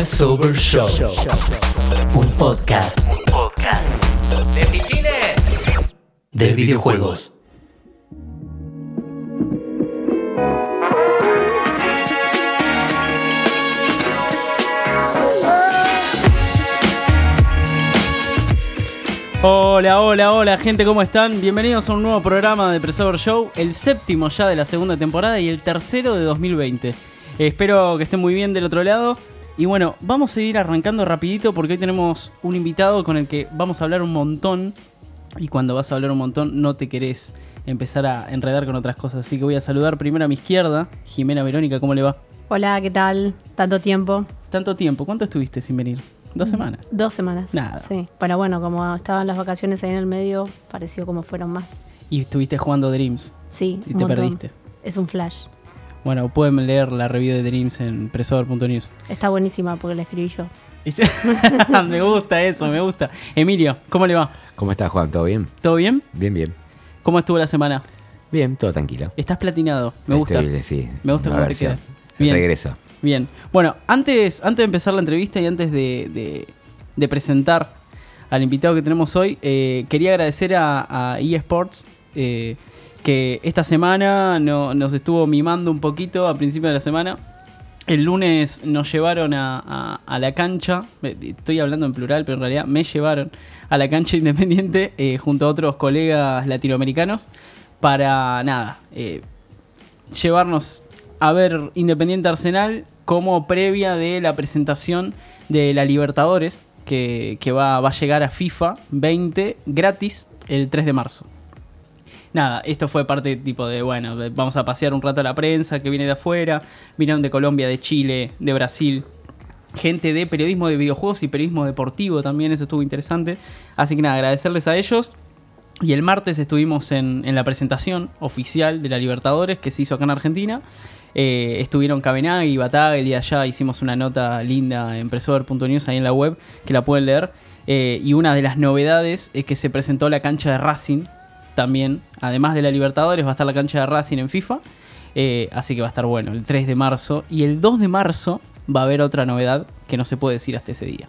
Over Show. Un podcast. Podcast. De fichines. De videojuegos. Hola, hola, hola, gente, ¿cómo están? Bienvenidos a un nuevo programa de Presover Show, el séptimo ya de la segunda temporada y el tercero de 2020. Eh, espero que estén muy bien del otro lado. Y bueno, vamos a ir arrancando rapidito porque hoy tenemos un invitado con el que vamos a hablar un montón. Y cuando vas a hablar un montón no te querés empezar a enredar con otras cosas. Así que voy a saludar primero a mi izquierda, Jimena Verónica, ¿cómo le va? Hola, ¿qué tal? Tanto tiempo. Tanto tiempo, ¿cuánto estuviste sin venir? ¿Dos semanas? Dos semanas. Nada. Sí. Pero bueno, como estaban las vacaciones ahí en el medio, pareció como fueron más. Y estuviste jugando Dreams Sí. y un te montón. perdiste. Es un flash. Bueno, pueden leer la review de Dreams en presover.news. Está buenísima porque la escribí yo. me gusta eso, me gusta. Emilio, ¿cómo le va? ¿Cómo estás, Juan? ¿Todo bien? ¿Todo bien? Bien, bien. ¿Cómo estuvo la semana? Bien, todo tranquilo. Estás platinado, me gusta. Estoy- sí, Me gusta cómo te queda. Bien. regreso. Bien. Bueno, antes, antes de empezar la entrevista y antes de, de- de presentar al invitado que tenemos hoy, eh, quería agradecer a, a eSports eh, que esta semana no- nos estuvo mimando un poquito a principio de la semana. El lunes nos llevaron a, la cancha, estoy hablando en plural, pero en realidad me llevaron a la cancha independiente eh, junto a otros colegas latinoamericanos para nada, eh, llevarnos a ver Independiente Arsenal como previa de la presentación de la Libertadores que, va a llegar a FIFA 20 gratis el 3 de marzo. Nada, esto fue parte tipo de, bueno, vamos a pasear un rato a la prensa que viene de afuera, vinieron de Colombia, de Chile, de Brasil, gente de periodismo de videojuegos y periodismo deportivo también, eso estuvo interesante. Así que nada, agradecerles a ellos. Y el martes estuvimos en, en la presentación oficial de la Libertadores que se hizo acá en Argentina. Eh, estuvieron Cabenagui y Bataglia y allá hicimos una nota linda en presover.news ahí en la web que la pueden leer. Eh, y una de las novedades es que se presentó la cancha de Racing también. Además de la Libertadores va a estar la cancha de Racing en FIFA. Eh, así que va a estar bueno el 3 de marzo. Y el 2 de marzo va a haber otra novedad que no se puede decir hasta ese día.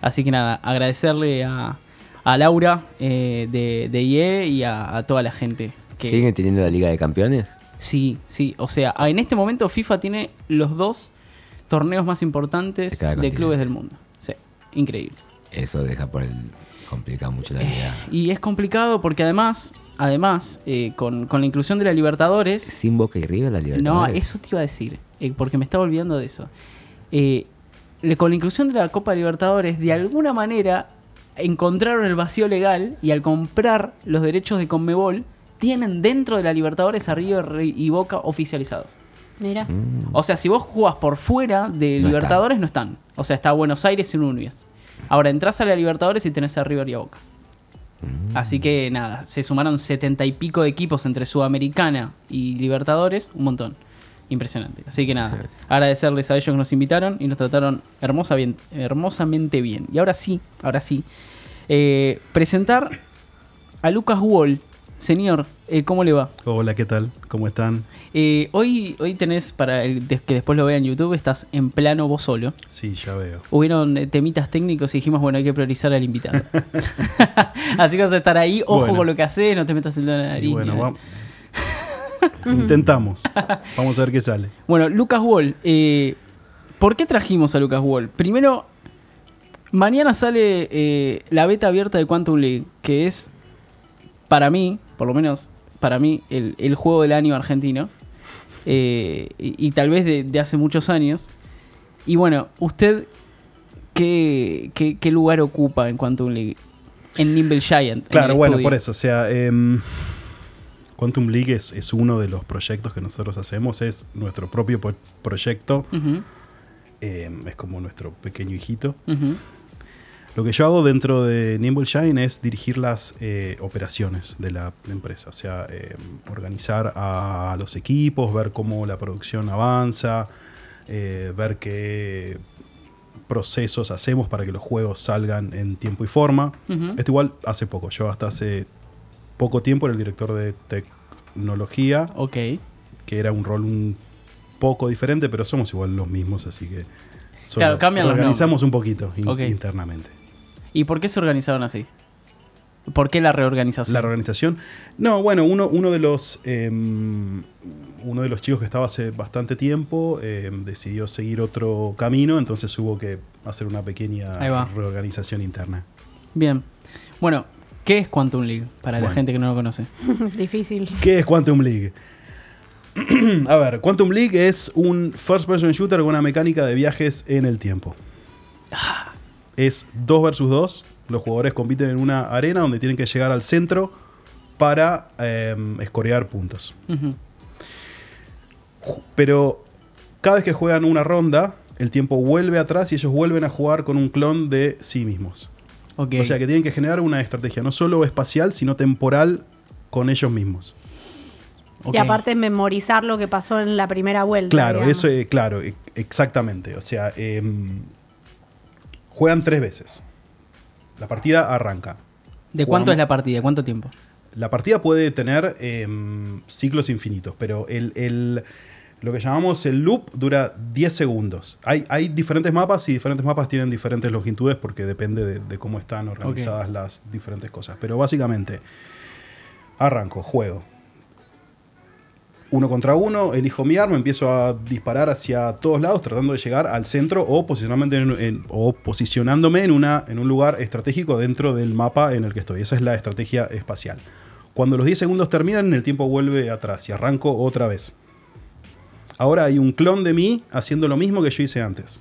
Así que nada, agradecerle a, a Laura eh, de, de IE y a, a toda la gente que... ¿Siguen teniendo la Liga de Campeones? Sí, sí. O sea, en este momento FIFA tiene los dos torneos más importantes De de, clubes del mundo. Sí, increíble. Eso deja por el... complica mucho la vida. Y es complicado porque además, además, eh, con, con la inclusión de la Libertadores... ¿Sin Boca y River la No, Libertadores? eso te iba a decir, eh, porque me estaba olvidando de eso. Eh, le- con la inclusión de la Copa Libertadores, de alguna manera encontraron el vacío legal y al comprar los derechos de Conmebol, tienen dentro de la Libertadores a River y Boca oficializados. Mira. Mm, O sea, si vos jugás por fuera de No Libertadores, no están. O sea, está Buenos Aires y Núñez. Ahora entras a la Libertadores y tenés a River y a Boca. mm. Así que nada, se sumaron setenta y pico de equipos entre Sudamericana y Libertadores, un montón. Impresionante. Así que nada, agradecerles a ellos que nos invitaron y nos trataron hermosa bien, hermosamente bien. Y ahora sí, ahora sí, eh, presentar a Lucas Wall. Señor, eh, ¿cómo le va? Hola, ¿qué tal? ¿Cómo están? Eh, hoy, hoy tenés, para el que después lo vean en YouTube, estás en plano vos solo. Sí, ya veo. Hubieron eh, temitas técnicos y dijimos, bueno, hay que priorizar al invitado. Así que vas a estar ahí, ojo Bueno. con lo que haces, no te metas en la nariz. Y bueno, vamos. Intentamos. Vamos a ver qué sale. Bueno, Lucas Wall. eh, ¿Por qué trajimos a Lucas Wall? Primero, mañana sale eh, la beta abierta de Quantum League, que es, para mí, por lo menos para mí, el, el juego del año argentino. eh, y, y tal vez de, de hace muchos años. Y bueno, ¿usted qué, qué- qué lugar ocupa en Quantum League? En Nimble Giant. Claro, bueno, estudio. por eso. O sea, em, Quantum League es, es uno de los proyectos que nosotros hacemos. Es nuestro propio proyecto. Em, es como nuestro pequeño hijito. ujú. Lo que yo hago dentro de Nimble Shine es dirigir las eh, operaciones de la empresa, o sea, eh, organizar a los equipos, ver cómo la producción avanza, eh, ver qué procesos hacemos para que los juegos salgan en tiempo y forma. Ujú. Esto igual hace poco, yo hasta hace poco tiempo era el director de tecnología, que era un rol un poco diferente, pero somos igual los mismos, así que Solo Claro, cambian los Organizamos un poquito in- internamente. ¿Y por qué se organizaron así? ¿Por qué la reorganización? La reorganización. No, bueno, uno, uno de los em, uno de los chicos que estaba hace bastante tiempo em, decidió seguir otro camino, entonces hubo que hacer una pequeña reorganización interna. Bien. Bueno, ¿qué es Quantum League? Para la gente que no lo conoce. Difícil. ¿Qué es Quantum League? A ver, Quantum League es un first person shooter con una mecánica de viajes en el tiempo. Es 2 versus 2. Los jugadores compiten en una arena donde tienen que llegar al centro para em, escorear puntos. Pero cada vez que juegan una ronda, el tiempo vuelve atrás y ellos vuelven a jugar con un clon de sí mismos. O sea que tienen que generar una estrategia no solo espacial, sino temporal con ellos mismos. Y aparte memorizar lo que pasó en la primera vuelta. Claro, digamos. eso, eh, claro, e- exactamente. O sea, em, juegan tres veces. La partida arranca. ¿De cuánto es la partida? ¿Cuánto tiempo? La partida puede tener em, ciclos infinitos, pero el, el- lo que llamamos el loop dura 10 segundos. Hay, hay diferentes mapas y diferentes mapas tienen diferentes longitudes porque depende de, de cómo están organizadas las diferentes cosas. Pero básicamente, arranco, juego. Uno contra uno, elijo mi arma, empiezo a disparar hacia todos lados tratando de llegar al centro o posicionándome en, en- un lugar estratégico dentro del mapa en el que estoy. Esa es la estrategia espacial. Cuando los 10 segundos terminan, el tiempo vuelve atrás y arranco otra vez. Ahora hay un clon de mí haciendo lo mismo que yo hice antes.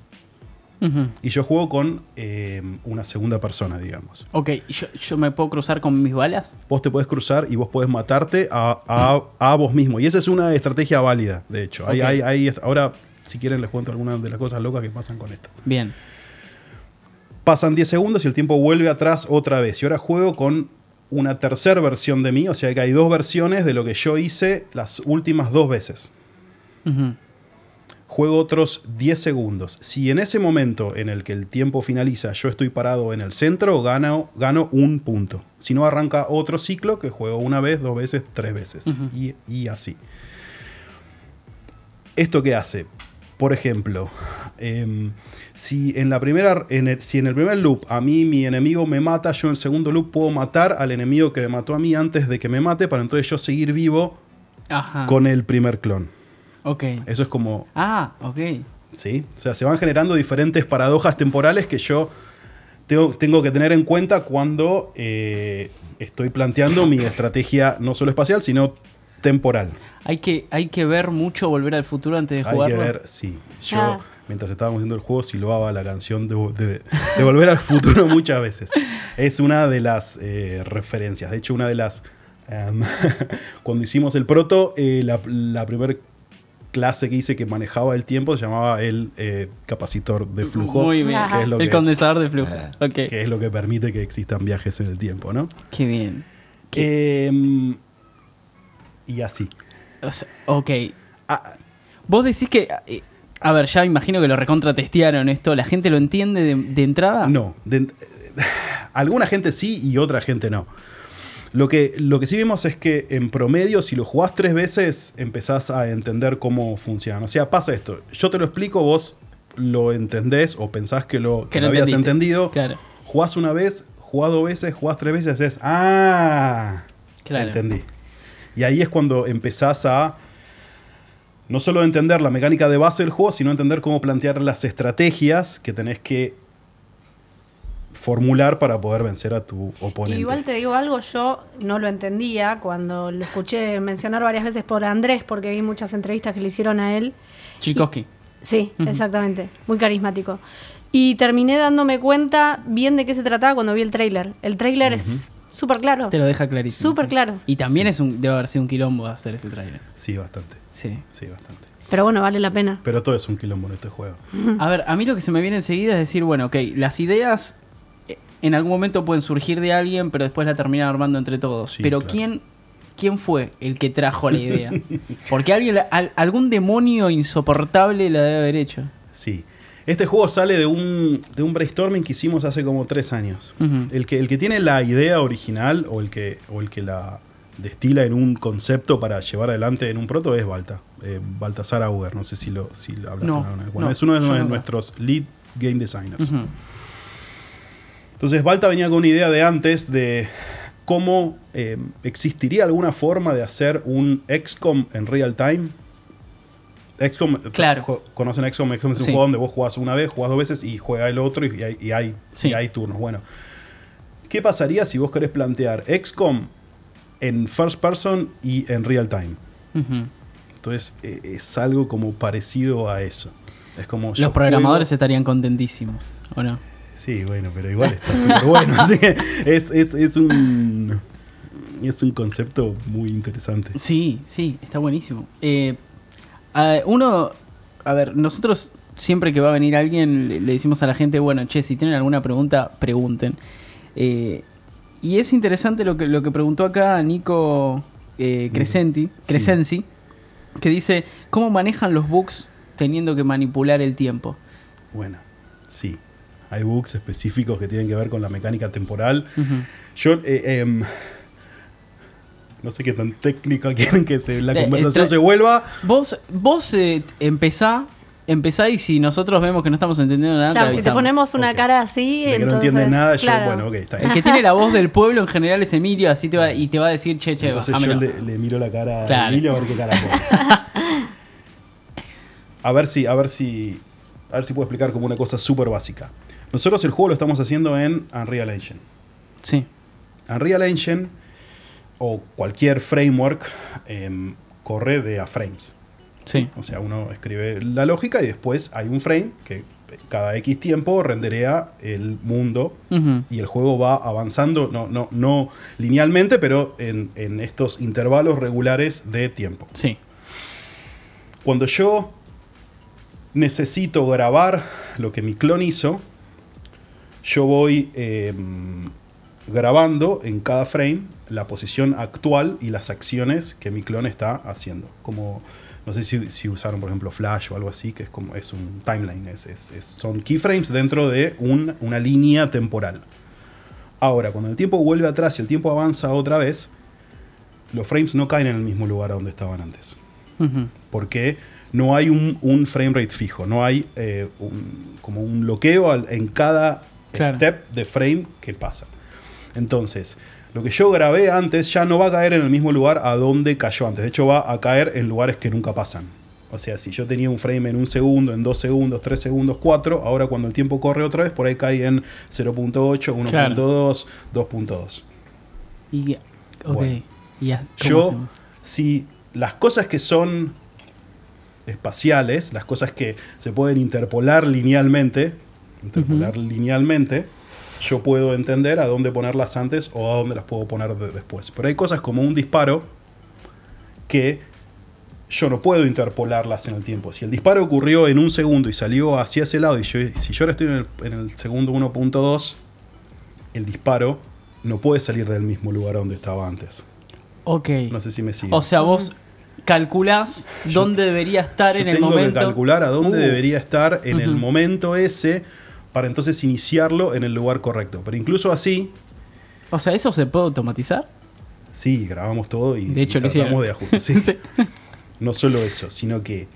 Y yo juego con eh, una segunda persona, digamos. Ok, ¿yo, yo me puedo cruzar con mis balas? Vos te podés cruzar y vos podés matarte a, a- a vos mismo. Y esa es una estrategia válida, de hecho. Hay- Ok. hay- hay- ahora, si quieren, les cuento algunas de las cosas locas que pasan con esto. Bien. Pasan 10 segundos y el tiempo vuelve atrás otra vez. Y ahora juego con una tercera versión de mí. O sea que hay dos versiones de lo que yo hice las últimas dos veces. Ujú. Juego otros 10 segundos. Si en ese momento en el que el tiempo finaliza yo estoy parado en el centro, gano, gano un punto. Si no, arranca otro ciclo que juego una vez, dos veces, tres veces. Y, y así. ¿Esto qué hace? Por ejemplo, em, si, en la primera, en el, si en el primer loop a mí mi enemigo me mata, yo en el segundo loop puedo matar al enemigo que me mató a mí antes de que me mate para entonces yo seguir vivo Ajá. con el primer clon. Ok. Eso es como Ah, ok. ¿sí? O sea, se van generando diferentes paradojas temporales que yo tengo, tengo que tener en cuenta cuando eh, estoy planteando mi estrategia no solo espacial, sino temporal. Hay que, hay que ver mucho Volver al Futuro antes de Hay jugarlo. que ver, sí. Yo, Ah. mientras estábamos haciendo el juego, silbaba la canción de, de- de Volver al Futuro muchas veces. Es una de las eh, referencias. De hecho, una de las... em, cuando hicimos el proto, eh, la, la primera clase que hice que manejaba el tiempo se llamaba el eh, capacitor de flujo. Muy bien. Ajá. que es lo el que- condensador de flujo. Ah. Que es lo que permite que existan viajes en el tiempo, ¿no? Qué bien. Em, y así. O sea, ok. Ah, Vos decís que. eh, A ver, ya imagino que lo recontra testearon esto. ¿La gente lo entiende de, de entrada? no. de- alguna gente sí y otra gente no. Lo que, lo que sí vimos es que en promedio, si lo jugás tres veces, empezás a entender cómo funcionan. O sea, pasa esto. Yo te lo explico, vos lo entendés o pensás que lo, Que lo habías entendiste. entendido. Claro. Jugás una vez, jugás dos veces, jugás tres veces, es ¡Ah! Claro. Entendí. Y ahí es cuando empezás a no solo entender la mecánica de base del juego, sino entender cómo plantear las estrategias que tenés que formular para poder vencer a tu oponente. Igual te digo algo, yo no lo entendía cuando lo escuché mencionar varias veces por Andrés, porque vi muchas entrevistas que le hicieron a él. Chikowski. Sí, exactamente. Muy carismático. Y terminé dándome cuenta bien de qué se trataba cuando vi el tráiler. El tráiler es súper claro. Te lo deja clarísimo. Súper sí. claro. Y también es un, debe haber sido un quilombo hacer ese trailer. Sí, bastante. Sí. Sí, bastante. Pero bueno, vale la pena. Pero todo es un quilombo en este juego. A ver, a mí lo que se me viene enseguida es decir, bueno, ok, las ideas en algún momento pueden surgir de alguien, pero después la terminan armando entre todos. Sí, pero claro. ¿quién, ¿quién fue el que trajo la idea? Porque alguien, al- algún demonio insoportable la debe haber hecho. Sí. Este juego sale de un, de un brainstorming que hicimos hace como tres años. El que, el que tiene la idea original o el que, o el que la destila en un concepto para llevar adelante en un proto es Balta. Eh, Baltasar Auger, no sé si lo, si lo hablaste No, alguna vez. Bueno, no, es uno de no. nuestros lead game designers. Entonces Balta venía con una idea de antes de cómo eh, existiría alguna forma de hacer un XCOM en real time. XCOM, Claro. co- ¿conocen XCOM? XCOM es un Sí. juego donde vos jugás una vez, jugás dos veces y juega el otro y hay, y hay, Sí. y hay turnos. Bueno, ¿qué pasaría si vos querés plantear XCOM en first person y en real time? Entonces eh, es algo como parecido a eso. Es como Los programadores juego- estarían contentísimos, ¿o no? Sí, bueno, pero igual está súper bueno. así que es, es, es un. Es un concepto muy interesante. Sí, sí, está buenísimo. Eh, a- uno, a ver, nosotros siempre que va a venir alguien le, le decimos a la gente, bueno, che, si tienen alguna pregunta, pregunten. Eh, y es interesante lo que, lo que preguntó acá Nico eh, Crescenti, Sí. Crescenzi, que dice, ¿cómo manejan los bugs teniendo que manipular el tiempo? Bueno, sí. Hay bugs específicos que tienen que ver con la mecánica temporal. Yo. eh, em, no sé qué tan técnica quieren que se- la Eh, conversación tra- se vuelva. Vos, vos eh, empezá, empezá y si nosotros vemos que no estamos entendiendo nada, Claro, te si te ponemos una cara así, De que no entonces, entiendes nada, yo, bueno, ok, está bien. El que tiene la voz del pueblo en general es Emilio, así te va, y te va a decir, che, che, Entonces yo le miro la cara Claro. a Emilio a ver qué cara pone. a ver si, a ver si. A ver si puedo explicar como una cosa súper básica. Nosotros el juego lo estamos haciendo en Unreal Engine. Sí, Unreal Engine o cualquier framework em, corre de a frames. sí. O sea, uno escribe la lógica y después hay un frame que cada X tiempo renderea el mundo y el juego va avanzando, no, no, no linealmente, pero en, en estos intervalos regulares de tiempo. Sí. Cuando yo necesito grabar lo que mi clon hizo, yo voy eh, grabando en cada frame la posición actual y las acciones que mi clon está haciendo. Como, no sé si, si usaron, por ejemplo, Flash o algo así, que es como es un timeline, es, es- es- son keyframes dentro de un- una línea temporal. Ahora, cuando el tiempo vuelve atrás y el tiempo avanza otra vez, los frames no caen en el mismo lugar a donde estaban antes porque no hay un, un frame rate fijo, no hay eh, un- como un bloqueo en cada Claro. step de frame que pasa. Entonces, lo que yo grabé antes ya no va a caer en el mismo lugar a donde cayó antes. De hecho, va a caer en lugares que nunca pasan. O sea, si yo tenía un frame en un segundo, en dos segundos, tres segundos, cuatro, ahora cuando el tiempo corre otra vez, por ahí cae en 0.8, 1.2, 2.2. Y, ok. Bueno. Y ya, ¿cómo Yo, hacemos? si las cosas que son espaciales, las cosas que se pueden interpolar linealmente, interpolar linealmente, yo puedo entender a dónde ponerlas antes o a dónde las puedo poner de- después. Pero hay cosas como un disparo que yo no puedo interpolarlas en el tiempo. Si el disparo ocurrió en un segundo y salió hacia ese lado, y yo, si yo ahora estoy en el, en el segundo 1.2, el disparo no puede salir del mismo lugar donde estaba antes. Ok. No sé si me sigue. O sea, vos calculás dónde debería estar Yo en el tengo momento. que calcular a dónde Uh, debería estar en el momento ese para entonces iniciarlo en el lugar correcto. Pero incluso así, O sea, ¿eso se puede automatizar? sí, grabamos todo y, De hecho, y tratamos de ajustar. Sí. Sí. No solo eso, sino que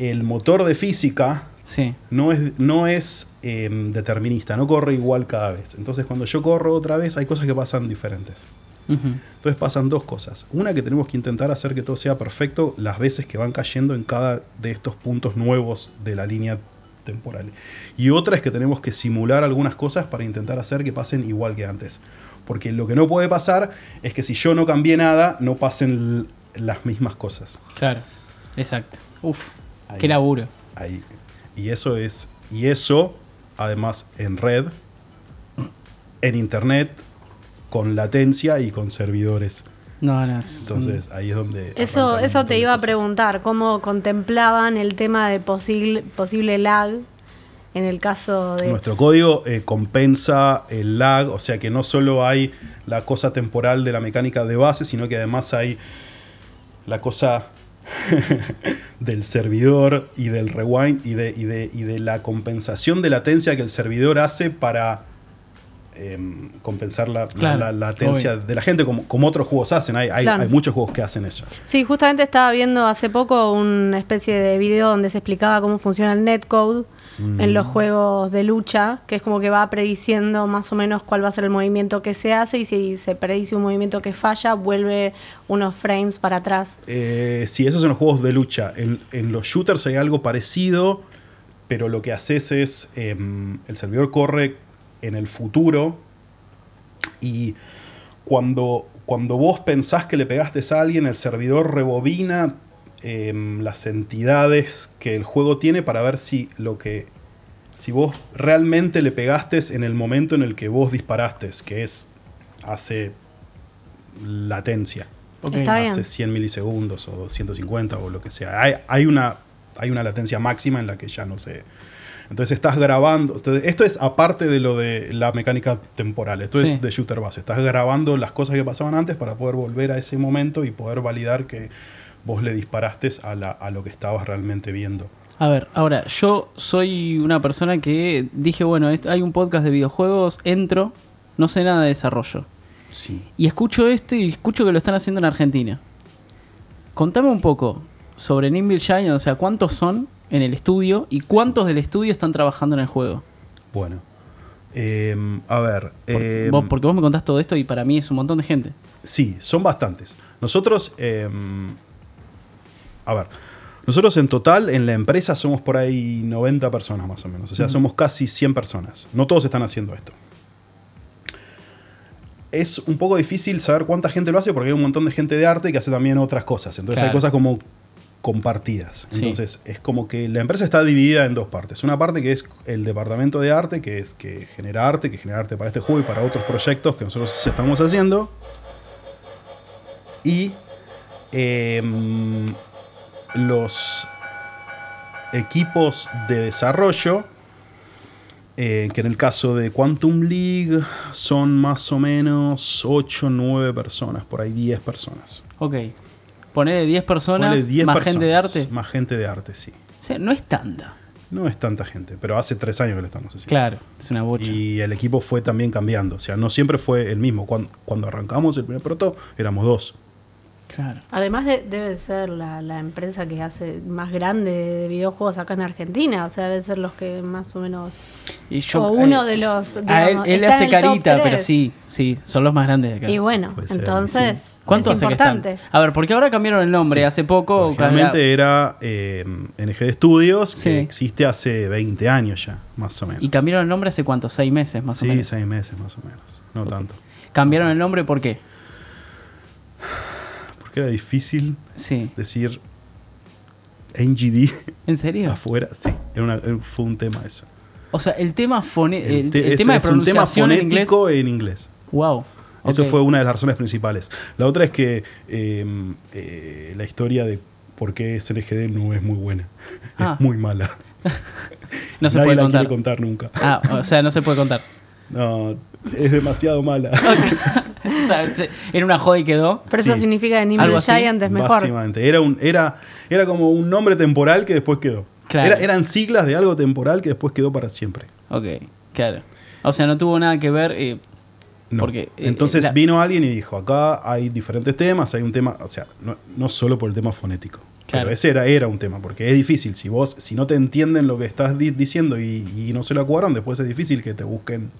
el motor de física Sí. no es, no es em, determinista, no corre igual cada vez. Entonces cuando yo corro otra vez hay cosas que pasan diferentes. Entonces pasan dos cosas. Una que tenemos que intentar hacer que todo sea perfecto las veces que van cayendo en cada de estos puntos nuevos de la línea temporal. Y otra es que tenemos que simular algunas cosas para intentar hacer que pasen igual que antes. Porque lo que no puede pasar es que si yo no cambié nada, no pasen las mismas cosas. Claro. Exacto. Uf. Ahí. Qué laburo. Ahí. Y eso es. Y eso, además, en red, en internet, con latencia y con servidores. No, no. es- Entonces ahí es donde. Eso, eso te iba a preguntar, cómo contemplaban el tema de posible, posible lag en el caso de... Nuestro código eh, compensa el lag, o sea que no solo hay la cosa temporal de la mecánica de base, sino que además hay la cosa del servidor y del rewind y de, y de, y de la compensación de latencia que el servidor hace para em, compensar la, Claro, la- la latencia de la gente, como, como otros juegos hacen. Hay, hay- Claro. hay muchos juegos que hacen eso. Sí, justamente estaba viendo hace poco una especie de video donde se explicaba cómo funciona el netcode en los juegos de lucha, que es como que va prediciendo más o menos cuál va a ser el movimiento que se hace y si se predice un movimiento que falla, vuelve unos frames para atrás. Eh, sí, esos son los juegos de lucha. En, en los shooters hay algo parecido, pero lo que haces es, em, el servidor corre en el futuro y cuando, cuando vos pensás que le pegaste a alguien, el servidor rebobina em, las entidades que el juego tiene para ver si lo que si vos realmente le pegaste en el momento en el que vos disparaste, que es hace latencia Ok. Está bien. hace 100 milisegundos o 150 o lo que sea. Hay, hay una, hay una latencia máxima en la que ya no sé. Entonces estás grabando. entonces, esto es aparte de lo de la mecánica temporal. Esto Sí. es de shooter base. Estás grabando las cosas que pasaban antes para poder volver a ese momento y poder validar que vos le disparaste a, la- a lo que estabas realmente viendo. A ver, ahora, yo soy una persona que dije, bueno, hay un podcast de videojuegos, entro, no sé nada de desarrollo. Sí. Y escucho esto y escucho que lo están haciendo en Argentina. Contame un poco sobre Nimble Giant, o sea, cuántos son en el estudio y cuántos del estudio están trabajando en el juego. Bueno. Em, a ver. Por- em, vos- porque vos me contás todo esto y para mí es un montón de gente. Sí, son bastantes. Nosotros, eh, a ver, nosotros en total en la empresa somos por ahí 90 personas más o menos. O sea, somos casi 100 personas. No todos están haciendo esto. Es un poco difícil saber cuánta gente lo hace porque hay un montón de gente de arte que hace también otras cosas. Entonces hay cosas como compartidas. Sí. Entonces es como que la empresa está dividida en dos partes. Una parte que es el departamento de arte, que es que genera arte, que genera arte para este juego y para otros proyectos que nosotros estamos haciendo. Y em, los equipos de desarrollo, eh, que en el caso de Quantum League son más o menos 8 o 9 personas, por ahí 10 personas. Ok. Ponele 10 personas, Ponele 10 más personas, gente de arte. Más gente de arte, sí. O sea, no es tanta. No es tanta gente, pero hace 3 años que lo estamos haciendo. Claro, es una bocha. Y el equipo fue también cambiando. O sea, no siempre fue el mismo. Cuando, cuando arrancamos el primer proto, éramos dos. Claro. Además de- debe ser la, la empresa que hace más grande de videojuegos acá en Argentina, o sea, debe ser los que más o menos... Y yo- O uno eh, de los, A él, digamos, él le está hace en el top carita, pero sí, sí, son los más grandes de acá. Y bueno, entonces ¿Cuánto es hace que están? importante. A ver, porque ahora cambiaron el nombre. Sí. Hace poco. Originalmente era eh, NG de Estudios, Sí. que existe hace 20 años ya, más o menos. Y cambiaron el nombre hace cuánto? ¿Seis meses más o Sí, menos? seis meses más o menos. No tanto. Cambiaron el nombre ¿por qué? Porque era difícil Sí. decir NGD ¿En serio? afuera. Sí, era una- fue un tema eso. O sea, el tema fone el, El te- el es, tema de es un tema pronunciación en inglés. fonético en inglés. Wow. Eso fue una de las razones principales. La otra es que eh, eh, la historia de por qué SNGD no es muy buena. Ah. Es muy mala. No se Nadie puede la contar. quiere contar nunca. Ah, o sea, no se puede contar. No, es demasiado mala. o sea, se- era una joda y quedó. Pero eso Sí. significa que Algo Nimble así, Giant es mejor. Básicamente. Era, un, era, era como un nombre temporal que después quedó. Claro. Era- eran siglas de algo temporal que después quedó para siempre. Ok, claro. O sea, no tuvo nada que ver. eh, No. Porque, eh, Entonces la- vino alguien y dijo, acá hay diferentes temas, hay un tema, o sea, no, no solo por el tema fonético. Claro. Pero ese era, era un tema, porque es difícil. Si vos, si no te entienden lo que estás di- diciendo y, y no se lo acuerdan, después es difícil que te busquen.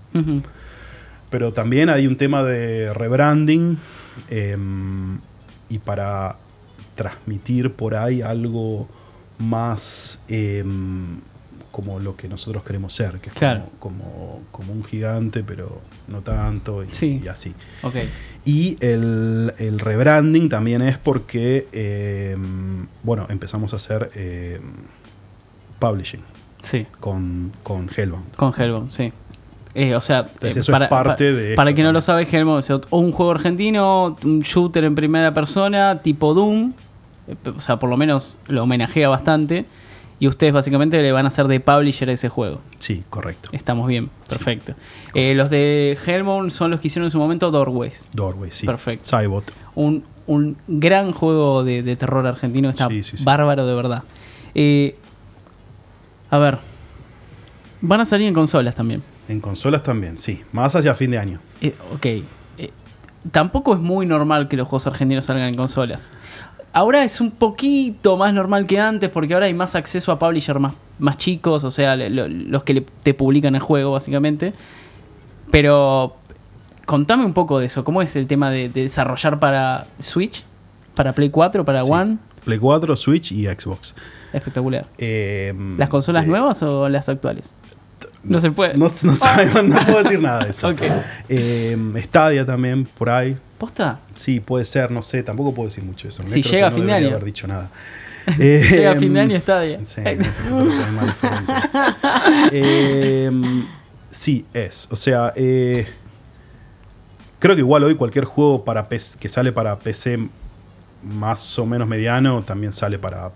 Pero también hay un tema de rebranding em, y para transmitir por ahí algo más em, como lo que nosotros queremos ser, que es Claro. como, como, como un gigante, pero no tanto y, Sí. y así. Ok. Y el, el rebranding también es porque, em, bueno, empezamos a hacer em, publishing Sí, con, con Hellbound. con Hellbound, sí. Eh, o sea, Entonces eh, eso es parte de esto para el que no lo sabe, Hellbound es un juego argentino, un shooter en primera persona, tipo Doom. eh, O sea, por lo menos lo homenajea bastante. Y ustedes básicamente le van a hacer de publisher a ese juego. Sí, correcto. Estamos bien, perfecto. Eh, los de Hellbound son los que hicieron en su momento Doorways. Doorway, sí. Perfecto. Cybot. un, un gran juego de, de terror argentino. Está Sí, sí, sí. bárbaro de verdad. Eh, a ver. Van a salir en consolas también. En consolas también, sí. Más hacia fin de año. Eh, ok. Eh, tampoco es muy normal que los juegos argentinos salgan en consolas. Ahora es un poquito más normal que antes porque ahora hay más acceso a publishers más, más chicos, o sea, lo- los que le- te publican el juego básicamente. Pero contame un poco de eso, ¿cómo es el tema de, de desarrollar para Switch, para Play 4, para Sí. One? Play 4, Switch y Xbox. Espectacular. Eh, ¿Las consolas eh, nuevas o las actuales? No se puede. No, no sabemos, no puedo decir nada de eso. Ok. Eh, Stadia también, por ahí. ¿Posta? Sí, puede ser, no sé, tampoco puedo decir mucho de eso. Si Creo llega a fin de año. haber dicho nada. Llega a fin de año Stadia. Sí. Eh, sí, es. O sea, eh, creo que igual hoy cualquier juego para PC que sale para PC más o menos mediano también sale para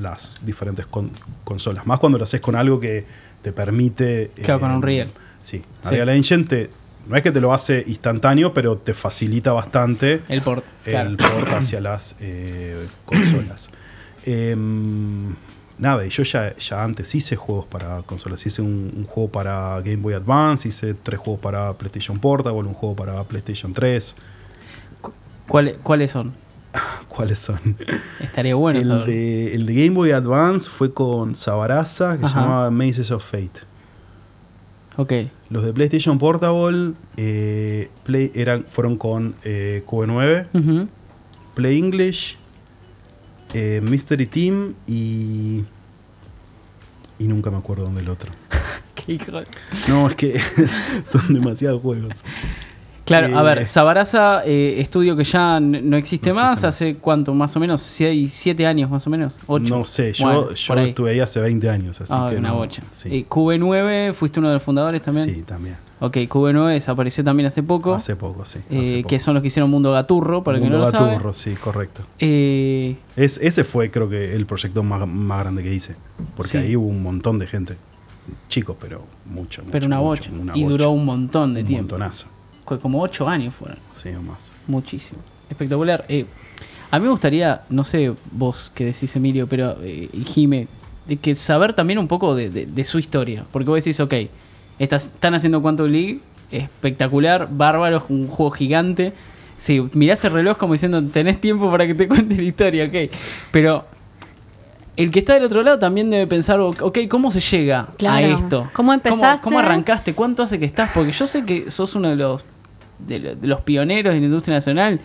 las diferentes con- consolas. Más cuando lo haces con algo que te permite. Claro, con Unreal. Sí, Sí. Unreal Engine te- no es que te lo hace instantáneo, pero te facilita bastante El port. claro. el port hacia las eh, consolas. Em, nada, y yo ya, ya antes hice juegos para consolas. Hice un, un juego para Game Boy Advance, hice tres juegos para PlayStation Portable, un juego para PlayStation 3. ¿Cuáles, ¿Cuáles son? ¿Cuáles son? Estaría bueno el, saber. de, el de Game Boy Advance fue con Sabaraza, que se llamaba Mazes of Fate. Ok. Los de PlayStation Portable eh, Play, eran, fueron con eh, QB9. Ujú. Play English, eh, Mystery Team y. Y nunca me acuerdo dónde el otro. Qué hijo de- No, es que son demasiados juegos. Claro, a Eh, ver, Sabaraza, eh, estudio que ya no existe No más, hace cuánto, más o menos, seis, siete años más o menos, ocho. No sé, yo, Bueno, yo estuve ahí hace 20 años, así Ah, que. una no- bocha. Sí, Eh, QB9, fuiste uno de los fundadores también. sí, también. Ok, QB9 desapareció también hace poco. Hace poco, sí. eh, hace poco. que son los que hicieron Mundo Gaturro, para el que no Mundo lo. Gaturro, sí, correcto. Eh, Es, ese fue, creo que, el proyecto más, más grande que hice. Porque Sí. ahí hubo un montón de gente. Chicos, pero mucho. pero mucho, una mucho, bocha. una y bocha. duró un montón de Un tiempo. montonazo. Co- Como ocho años fueron. Sí, o más. Muchísimo. Espectacular. Eh, a mí me gustaría, no sé vos qué decís, Emilio, pero eh, Jime, de que saber también un poco de, de- de su historia. Porque vos decís, ok, estás, están haciendo Quantum League, espectacular, bárbaro, un juego gigante. Sí, mirás el reloj como diciendo, tenés tiempo para que te cuente la historia, ok. Pero el que está del otro lado también debe pensar, ok, ¿cómo se llega a esto? ¿Cómo empezaste? ¿Cómo, arrancaste? ¿Cuánto hace que estás? Porque yo sé que sos uno de los, de, de los pioneros de la industria nacional.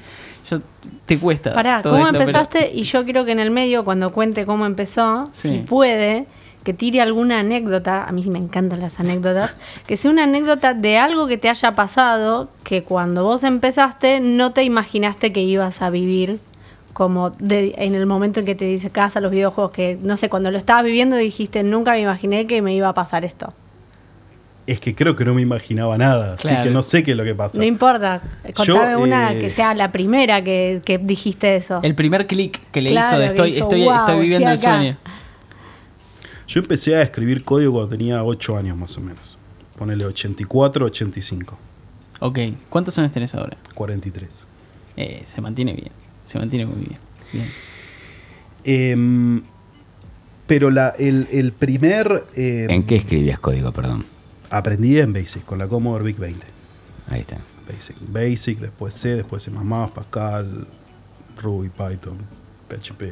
Yo, te cuesta. Pará, ¿cómo esto, pero- empezaste? Y yo quiero que en el medio, cuando cuente cómo empezó, Sí. si puede, que tire alguna anécdota, a mí me encantan las anécdotas, que sea una anécdota de algo que te haya pasado, que cuando vos empezaste no te imaginaste que ibas a vivir como de- en el momento en que te dice casa los videojuegos, que no sé, cuando lo estabas viviendo dijiste, nunca me imaginé que me iba a pasar esto. Es que creo que no me imaginaba nada, así que no sé qué es lo que pasa. No importa, contame Yo, una eh, que sea la primera que, que dijiste eso. El primer clic que le Claro, hizo de estoy, dijo, estoy, "Wow, estoy viviendo el estoy acá". sueño. Yo empecé a escribir código cuando tenía 8 años más o menos. Ponele 84, 85, Ok, ¿cuántos años tenés ahora? 43. Eh, se mantiene bien. Se mantiene muy bien. Bien. Em, pero la, el, el primer... em, ¿En qué escribías código, perdón? Aprendí en Basic, con la Commodore VIC 20. Ahí está. Basic, Basic, después C, después C++, Pascal, Ruby, Python, PHP,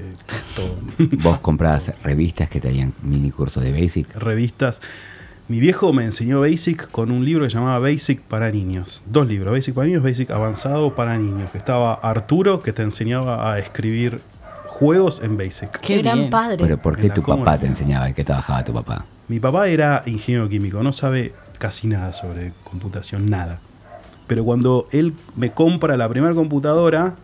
todo. Vos comprabas revistas que traían mini cursos de Basic. revistas. Mi viejo me enseñó Basic con un libro que se llamaba Basic para niños. Dos libros, Basic para niños, Basic avanzado para niños. Que estaba Arturo, que te enseñaba a escribir juegos en Basic. Qué gran bien. padre. Pero ¿por qué tu papá te enseñaba? ¿En qué trabajaba tu papá? Mi papá era ingeniero químico, no sabe casi nada sobre computación, nada. Pero cuando él me compra la primera computadora,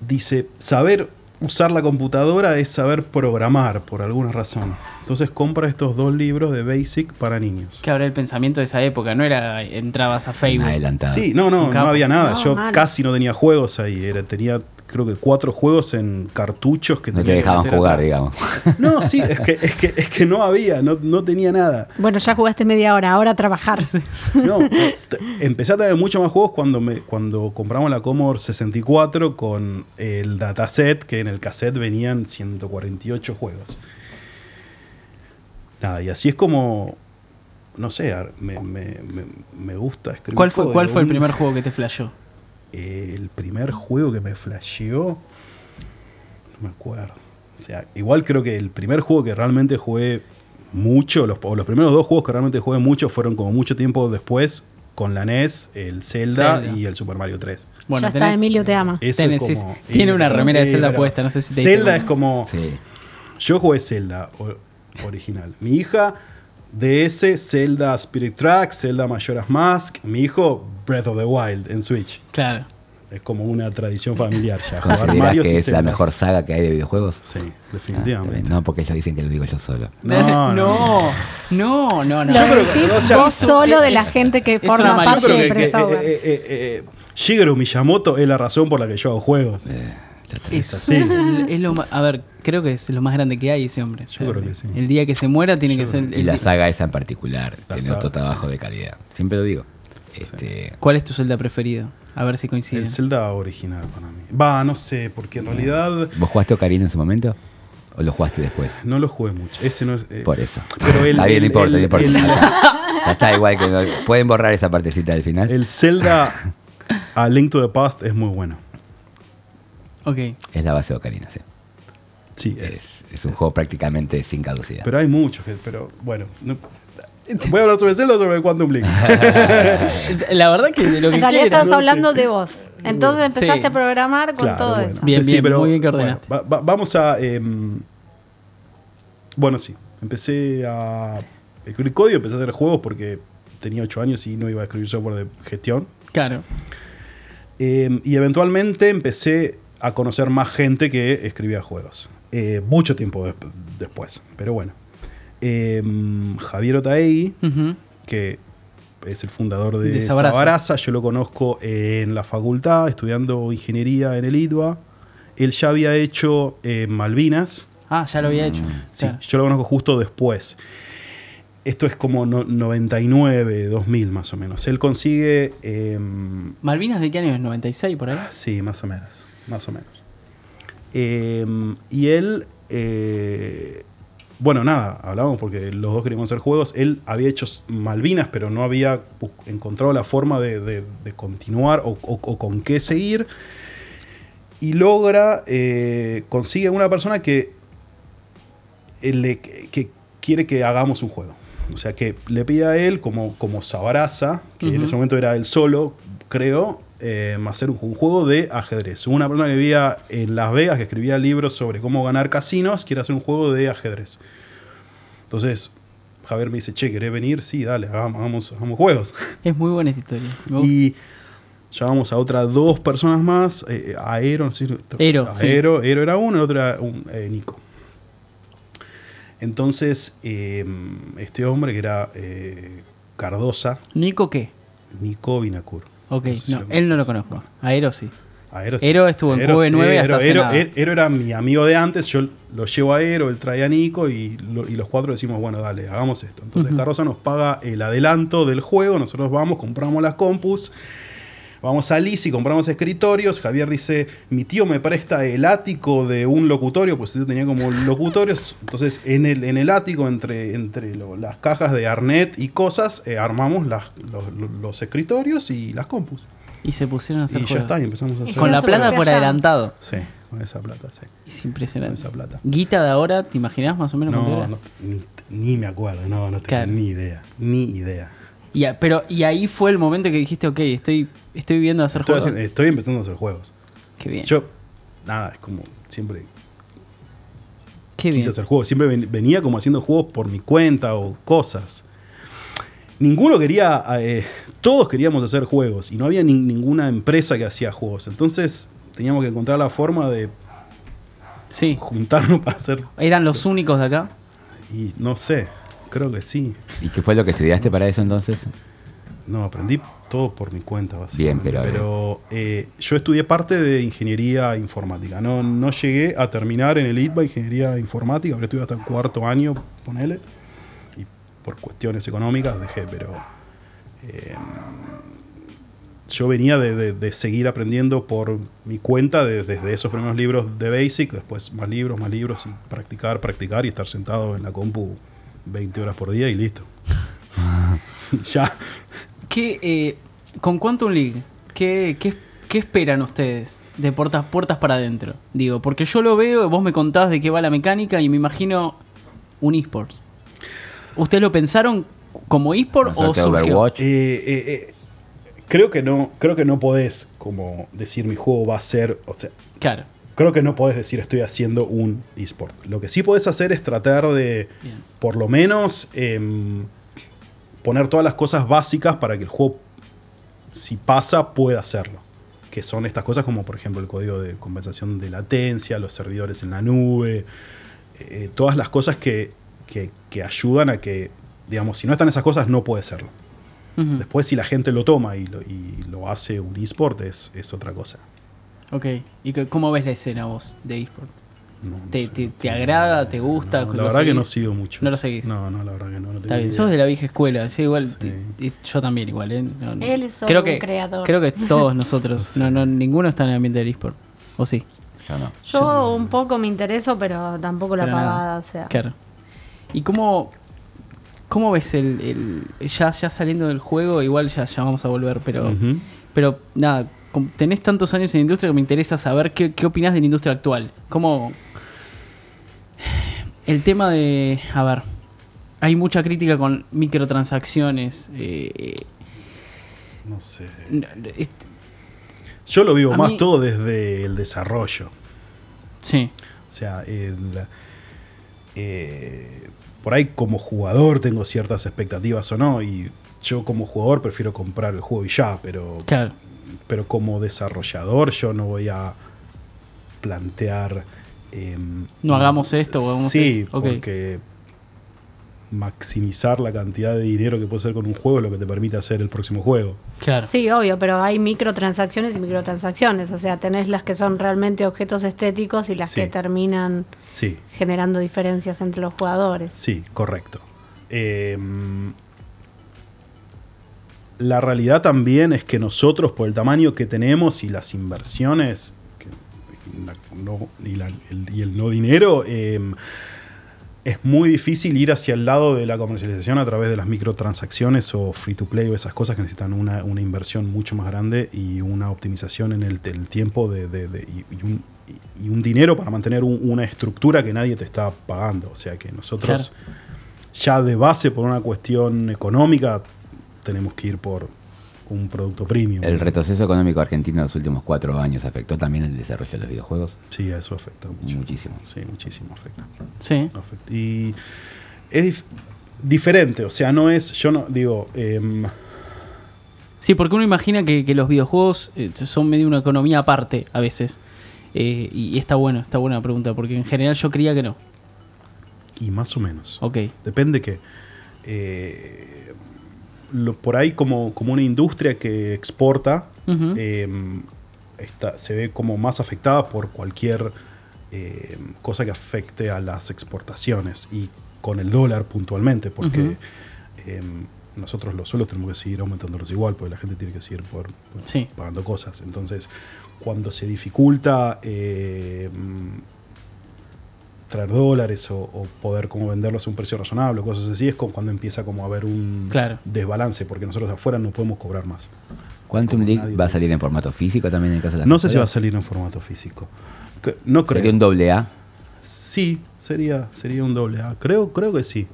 dice, saber usar la computadora es saber programar por alguna razón. Entonces compra estos dos libros de Basic para niños. Que habrá el pensamiento de esa época, no era entrabas a Facebook. Adelantado. Sí, no, no, no había nada. No, Yo mal. casi no tenía juegos ahí. Era, tenía creo que cuatro juegos en cartuchos que No te dejaban jugar, atrás. digamos. No, sí, es que, es que, es que no había, no, no tenía nada. Bueno, ya jugaste media hora, ahora a trabajar. No, empecé a tener muchos más juegos cuando, me, cuando compramos la Commodore 64 con el dataset, que en el cassette venían 148 juegos. Nada, y así es como, no sé, me, me- me- me gusta escribir. ¿Cuál fue. ¿Cuál fue el primer juego que te flashó? Eh, el primer juego que me flasheó, no me acuerdo. O sea, igual creo que el primer juego que realmente jugué mucho, los, o los primeros dos juegos que realmente jugué mucho fueron como mucho tiempo después con la NES, el Zelda, Zelda. y el Super Mario 3. ya está, tenés- Emilio te ama. Eso Tenés- es como- tiene una remera de Zelda puesta, no sé si te Zelda es como. Sí. Yo jugué Zelda o- original. Mi hija, DS, Zelda Spirit Tracks, Zelda Majora's Mask. Mi hijo, Breath of the Wild en Switch. Claro. Es como una tradición familiar ya. Jugar ¿Considerás Marios que es la mejor saga que hay de videojuegos? Sí, Ah, definitivamente. bien. no, porque ellos dicen que lo digo yo solo. No, no. no, no, no. no. Lo creo que- decís o sea, vos es- solo de la es- gente que forma. Yo parte de Press eh, eh, eh, Shigeru Miyamoto es la razón por la que yo hago juegos. Eh, está. Es, el- lo a ver, creo que es lo más grande que hay ese hombre. Yo creo que sí. El día que se muera tiene que ser. Y el la di- saga esa en particular La tiene saga, otro trabajo sí. de calidad. Siempre lo digo. Este, ¿Cuál es tu Zelda preferido? A ver si coincide. El Zelda original para mí. Va, no sé, porque en realidad ¿Vos jugaste Ocarina en su momento? ¿O lo jugaste después? no lo jugué mucho. Ese no es. eh, Por eso. Pero el- está bien, no el- importa, no el- importa. el- está. Ya está igual que no- pueden borrar esa partecita del final. El Zelda A Link to the Past es muy bueno. Ok. Es la base de Ocarina, sí. Sí, Es, es. es un juego prácticamente sin caducidad. Pero hay muchos que. Pero bueno. no- voy a hablar sobre Zelda o sobre Quantum Link. La verdad que de lo que En realidad estabas hablando de vos. Entonces empezaste Sí. a programar con Claro, todo bueno. eso. Bien, bien, muy bien que bueno, ordenaste. va- va- vamos a. em, bueno, sí. Empecé a escribir código, empecé a hacer juegos porque tenía 8 años y no iba a escribir software de gestión. Claro. Eh, y eventualmente empecé a conocer más gente que escribía juegos. Eh, mucho tiempo des- después, pero bueno. Eh, Javier Otaegui, que es el fundador de, De Sabaraza. Sabaraza, yo lo conozco en la facultad, estudiando ingeniería en el ITBA. Él ya había hecho eh, Malvinas. Ah, ya lo había hecho. Sí, Claro. yo lo conozco justo después. Esto es como no- 99, 2000 más o menos. Él consigue... em, ¿Malvinas de qué año es? ¿96 por ahí? Sí, más o menos. Más o menos. Eh, y él. eh, bueno, nada, hablábamos porque los dos queríamos hacer juegos. Él había hecho Malvinas, pero no había encontrado la forma de, de- de continuar o, o- o con qué seguir. Y logra, eh, consigue una persona que, eh, le- que quiere que hagamos un juego. O sea, que le pide a él, como, como Sabaraza, que en ese momento era él solo, creo, eh, hacer un, un juego de ajedrez. Una persona que vivía en Las Vegas, que escribía libros sobre cómo ganar casinos, quiere hacer un juego de ajedrez. Entonces, Javier me dice, che, ¿querés venir? Sí, dale, hagamos, hagamos, hagamos juegos. Es muy buena esta historia. Gusta. Y llamamos a otras dos personas más, eh, a Aero, no sé si- Ero, a sí. Ero, Ero era uno, el otro era un, eh, Nico. Entonces, eh, este hombre que era eh, Cardosa, ¿Nico qué? Nico Vinacur. Ok, No sé si no, lo él no lo conozco. A Ero sí. A Ero, Ero estuvo en QV9 hasta Ero, hace Ero- nada. Ero- Ero era mi amigo de antes, yo lo llevo a Ero, él trae a Nico y, lo- y los cuatro decimos, bueno, dale, hagamos esto. Entonces Ujú. Cardosa nos paga el adelanto del juego, nosotros vamos, compramos las compus, vamos a Liz y compramos escritorios. Javier dice, mi tío me presta el ático de un locutorio, pues yo tenía como locutorios. Entonces en el, en el ático, entre, entre lo- las cajas de Arnet y cosas, eh, armamos las- los, los escritorios y las compus. Y se pusieron a hacer Y ya está, y empezamos a hacer. Con la plata por adelantado. Sí, con esa plata, sí. Es Con impresionante. esa plata. Guita de ahora, ¿te imaginás más o menos cuánto No, era? no, ni, ni me acuerdo, no, no tengo Claro. ni idea, ni idea. Y, a- pero, y ahí fue el momento que dijiste, ok, estoy, estoy viviendo a hacer Estoy, juegos. haciendo- estoy empezando a hacer juegos. Qué bien. Yo, nada, es como siempre Qué quise bien. hacer juegos. Siempre ven- venía como haciendo juegos por mi cuenta o cosas. Ninguno quería, eh, todos queríamos hacer juegos y no había ni- ninguna empresa que hacía juegos. Entonces teníamos que encontrar la forma de Sí. juntarnos para hacer. ¿Eran los únicos de acá? Y no sé, creo que sí. ¿Y qué fue lo que estudiaste para eso entonces? No, aprendí todo por mi cuenta, Bien, básicamente. pero- pero eh, yo estudié parte de ingeniería informática. No, no llegué a terminar en el ITBA ingeniería informática, porque estuve hasta el cuarto año, ponele. Y por cuestiones económicas dejé, pero. eh, yo venía de, de- de seguir aprendiendo por mi cuenta de- desde esos primeros libros de Basic, después más libros, más libros y practicar, practicar y estar sentado en la compu 20 horas por día y listo. ya. ¿Qué, eh, ¿Con Quantum League? ¿Qué, qué, qué esperan ustedes de puertas, puertas para adentro? Digo, porque yo lo veo, vos me contás de qué va la mecánica y me imagino un eSports. ¿Ustedes lo pensaron como eSport o surgió? Eh, eh, eh, creo que no, creo que no podés como decir mi juego va a ser, o sea, Claro. Creo que no podés decir estoy haciendo un eSport. Lo que sí podés hacer es tratar de, Bien. por lo menos, em, poner todas las cosas básicas para que el juego, si pasa, pueda hacerlo. Que son estas cosas como, por ejemplo, el código de compensación de latencia, los servidores en la nube, eh, todas las cosas que, que- que ayudan a que, digamos, si no están esas cosas, no puede serlo. Ujú. Después, si la gente lo toma y lo, y lo hace un eSport, es, es otra cosa. Ok. ¿Y qué- cómo ves la escena vos de eSport? No, no ¿Te, sé. te- te agrada? ¿Te gusta? No, ¿Lo la verdad que no sigo mucho. No lo seguís. No, no, la verdad que no. no Está tengo bien, idea. sos de la vieja escuela. Yo igual, Sí. y- y yo también igual. ¿eh? No, no. Él es solo creo un que, creador. Creo que todos nosotros. no, no, ninguno está en el ambiente del eSport. ¿O sí? Yo no. Yo un poco me intereso, pero tampoco la Pero pavada, o sea. Claro. ¿Y cómo, cómo ves el, el- ya, ya saliendo del juego? Igual ya, ya vamos a volver, pero, pero nada, tenés tantos años en la industria que me interesa saber qué, qué opinás de la industria actual. ¿Cómo el tema de, a ver, hay mucha crítica con microtransacciones. eh, No sé. Yo lo vivo más mí- todo desde el desarrollo. sí, O sea, el, eh, por ahí como jugador tengo ciertas expectativas o no. Y yo como jugador prefiero comprar el juego y ya. Pero, claro. Pero como desarrollador yo no voy a plantear... em, No hagamos esto o hagamos Sí, esto. Ok. porque maximizar la cantidad de dinero que puede hacer con un juego es lo que te permite hacer el próximo juego. Claro. Sí, obvio, pero hay microtransacciones y microtransacciones. O sea, tenés las que son realmente objetos estéticos y las Sí. que terminan Sí, generando diferencias entre los jugadores. sí, correcto. Em, la realidad también es que nosotros, por el tamaño que tenemos y las inversiones que- y la- no- y, la- el, y el no dinero, em, es muy difícil ir hacia el lado de la comercialización a través de las microtransacciones o free to play o esas cosas que necesitan una, una inversión mucho más grande y una optimización en el, el tiempo de, de- de- y, un, y un dinero para mantener un- una estructura que nadie te está pagando. O sea que nosotros ya de base por una cuestión económica tenemos que ir por un producto premium. El retroceso económico argentino en los últimos cuatro años afectó también el desarrollo de los videojuegos. Sí, eso afecta mucho. Muchísimo. Sí, muchísimo afecta. Sí. Afecta. Y es dif- diferente, o sea, no es, yo no digo, em, Sí, porque uno imagina que, que los videojuegos eh, son medio una economía aparte a veces. Eh, y, y está bueno, está buena la pregunta, porque en general yo creía que no. y más o menos. Ok. Depende que eh, lo- por ahí como, como una industria que exporta está- se ve como más afectada por cualquier em, cosa que afecte a las exportaciones y con el dólar puntualmente, porque em, nosotros los suelos tenemos que seguir aumentándolos igual, porque la gente tiene que seguir por, por- Sí. pagando cosas. Entonces, cuando se dificulta traer dólares o, o poder como venderlos a un precio razonable o cosas así, es como cuando empieza como a haber un Claro. desbalance, porque nosotros afuera no podemos cobrar más. Quantum Como League va a salir en formato físico también en el caso de las No sé si va a salir en formato físico. No creo. Sería un doble A. Sí, sería, sería un doble A. Creo, creo que sí.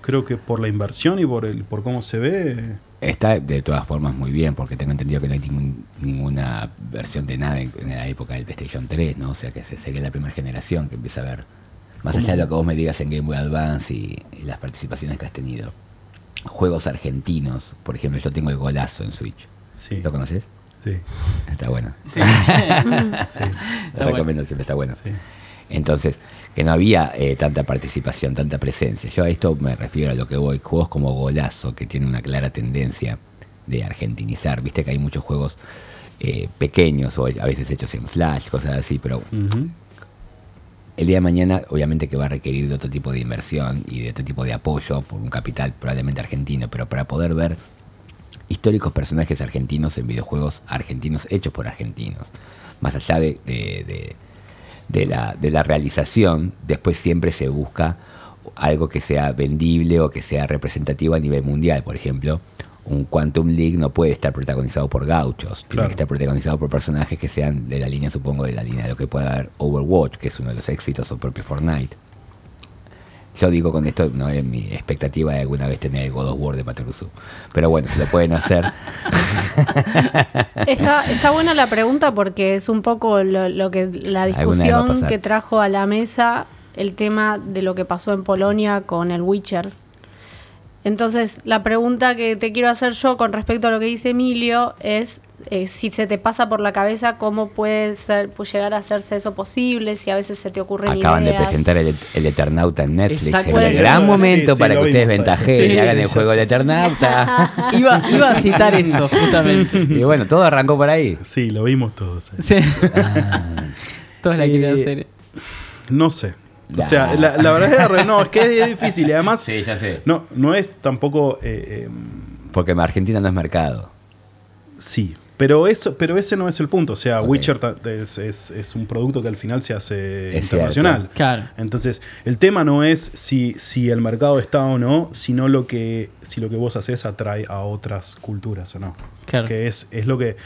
Creo que por la inversión y por el, por cómo se ve. Está de todas formas muy bien, porque tengo entendido que no hay ningún- ninguna versión de nada en, en la época del PlayStation 3, ¿no? O sea que sería la primera generación que empieza a ver. Más allá de lo que vos me digas en Game Boy Advance y, y las participaciones que has tenido. Juegos argentinos, por ejemplo, yo tengo el golazo en Switch. Sí. ¿Lo conoces? Sí. Está bueno. Sí. sí. Lo bueno. recomiendo, siempre está bueno. Sí. Entonces, que no había eh, tanta participación, tanta presencia. Yo a esto me refiero a lo que voy. Juegos como Golazo, que tiene una clara tendencia de argentinizar. Viste que hay muchos juegos eh, pequeños o a veces hechos en flash, cosas así, pero el día de mañana obviamente que va a requerir de otro tipo de inversión y de otro tipo de apoyo por un capital probablemente argentino, pero para poder ver históricos personajes argentinos en videojuegos argentinos hechos por argentinos. Más allá de, de- de- de la, de la realización, después siempre se busca algo que sea vendible o que sea representativo a nivel mundial. Por ejemplo, un Quantum League no puede estar protagonizado por gauchos, tiene que estar protagonizado por personajes que sean de la línea, supongo, de la línea de lo que pueda haber Overwatch, que es uno de los éxitos, o propio Fortnite. Yo digo con esto, no es mi expectativa de alguna vez tener el God of War de Patrusú. Pero bueno, si lo pueden hacer, Está, está buena la pregunta porque es un poco lo, lo que la discusión que trajo a la mesa el tema de lo que pasó en Polonia con el Witcher. Entonces, la pregunta que te quiero hacer yo con respecto a lo que dice Emilio es eh, si se te pasa por la cabeza cómo puede ser, puede llegar a hacerse eso posible, si a veces se te ocurren acaban de presentar el, el Eternauta en Netflix. Exacto. Es el gran momento Sí, sí, para que ustedes ventajeen Sí, y hagan el juego del. Eternauta. Iba, iba a citar eso, justamente. y bueno, todo arrancó por ahí. Sí, lo vimos todos. eh. Sí. Todos la quieren Eh, hacer. No sé. O sea, la, la verdad es que no, es que es difícil. Y además, Sí, ya sé. no, no es tampoco. eh, eh, Porque Argentina no es mercado. sí. Pero, eso, pero ese no es el punto. O sea, Ok. Witcher es, es- es un producto que al final se hace Es internacional. cierto. Claro. Entonces, el tema no es si, si el mercado está o no, sino lo que, si lo que vos haces atrae a otras culturas o no. Claro. Que es, es lo que.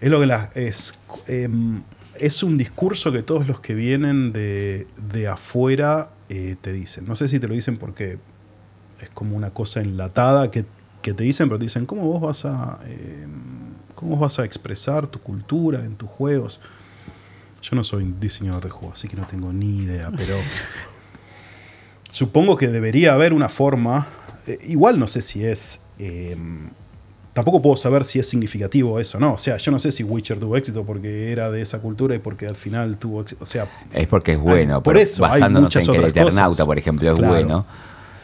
Es lo que la- es. em, es un discurso que todos los que vienen de, de afuera eh, te dicen. No sé si te lo dicen porque es como una cosa enlatada que, que te dicen, pero te dicen, ¿cómo vos vas a. em, ¿Cómo vas a expresar tu cultura en tus juegos? Yo no soy diseñador de juegos, así que no tengo ni idea, pero supongo que debería haber una forma. eh, igual no sé si es. eh, tampoco puedo saber si es significativo eso, ¿no? O sea, yo no sé si Witcher tuvo éxito porque era de esa cultura y porque al final tuvo éxito. O sea, Es porque es bueno. Por eso, basándonos en que el Eternauta, cosas. por ejemplo, es Claro. bueno.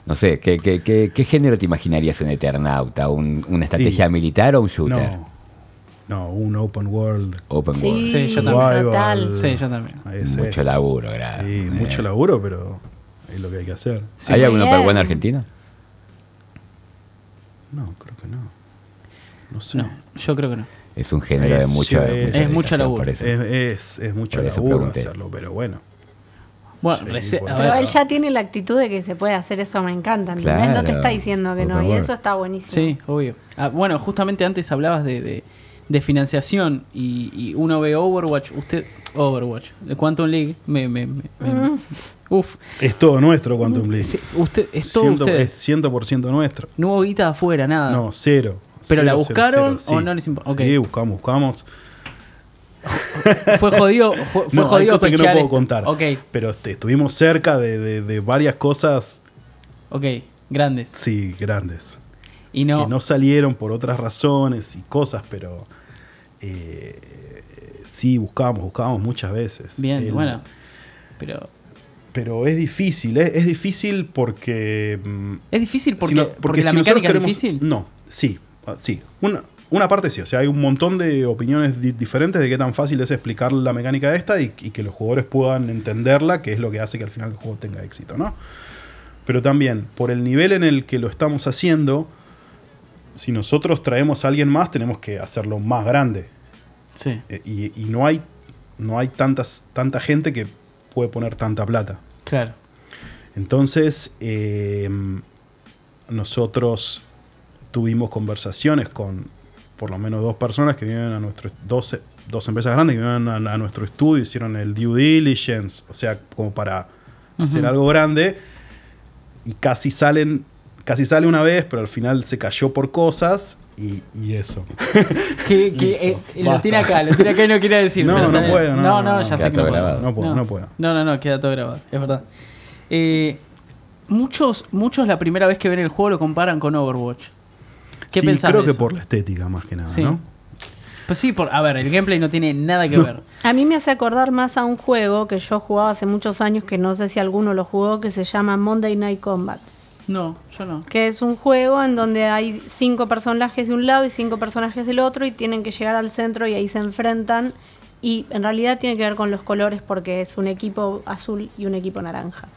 No sé, ¿qué, qué, qué, qué género te imaginarías un Eternauta? ¿Un- ¿Una estrategia Y- militar o un shooter? no. No, un open world. Open Sí, world. Sí, yo también. total. Sí, yo también. Mucho es. laburo, gracias. Sí, mucho laburo, pero es lo que hay que hacer. Sí. ¿Hay Muy algún Open bien. World argentino? No, creo que no. No sé. No, yo creo que no. Es un género de Es- mucho. es- mucha es mucho laburo. eso. Es, es, es mucho eso laburo pregunté. hacerlo, pero bueno. Bueno, Sí, a ver, él ya tiene la actitud de que se puede hacer eso, me encanta, ¿entendés? no te Claro. está diciendo que no, y eso está buenísimo. Sí, obvio. Ah, bueno, justamente antes hablabas de, de- de financiación y, y uno ve Overwatch, usted, Overwatch, de Quantum League, me, me, me- me- uf, Es todo nuestro Quantum League. sí, usted, es todo Ciento- es 100% nuestro. No hubo guita afuera, nada. No, cero. ¿Pero la Cero, buscaron cero, o sí. no les importa? Ok. Sí, buscamos, buscamos. Fue jodido, fue, fue No, hay jodido cosas que no puedo esto. contar. Ok, Pero este, estuvimos cerca de, de- de varias cosas, ok, grandes. sí, grandes. Y no, Que no salieron por otras razones y cosas, pero eh, sí, buscamos, buscamos muchas veces. bien, El- bueno, pero Pero es difícil, es, es difícil porque... mm, es difícil porque, si no- porque, la si mecánica es difícil. No, sí, ah, sí. Una, una parte sí, o sea, hay un montón de opiniones di- diferentes de qué tan fácil es explicar la mecánica esta y, y que los jugadores puedan entenderla, que es lo que hace que al final el juego tenga éxito, ¿no? Pero también, por el nivel en el que lo estamos haciendo, si nosotros traemos a alguien más, tenemos que hacerlo más grande. Sí, Eh, Y, y no hay, no hay tantas, tanta gente que puede poner tanta plata. claro. Entonces, eh, nosotros tuvimos conversaciones con por lo menos dos personas que vienen a nuestro, dos, dos empresas grandes que vienen a, a nuestro estudio, hicieron el due diligence, o sea, como para hacer algo grande, y casi salen, casi sale una vez, pero al final se cayó por cosas y, y eso. Que, que, eh, lo tiene acá, lo tiene acá y no quiere decir. No, no puedo, no, no, no, no. ya sé que no puedo. No puedo, no puedo. No, no, no, queda todo grabado, es verdad. Eh, muchos, muchos la primera vez que ven el juego lo comparan con Overwatch. ¿Qué sí, pensás creo de que por la estética más que nada, Sí. ¿no? Pues sí, por, a ver, el gameplay no tiene nada que ver. A mí me hace acordar más a un juego que yo jugaba hace muchos años, que no sé si alguno lo jugó, que se llama Monday Night Combat. No, yo no. Que es un juego en donde hay cinco personajes de un lado y cinco personajes del otro y tienen que llegar al centro y ahí se enfrentan. Y en realidad tiene que ver con los colores porque es un equipo azul y un equipo naranja.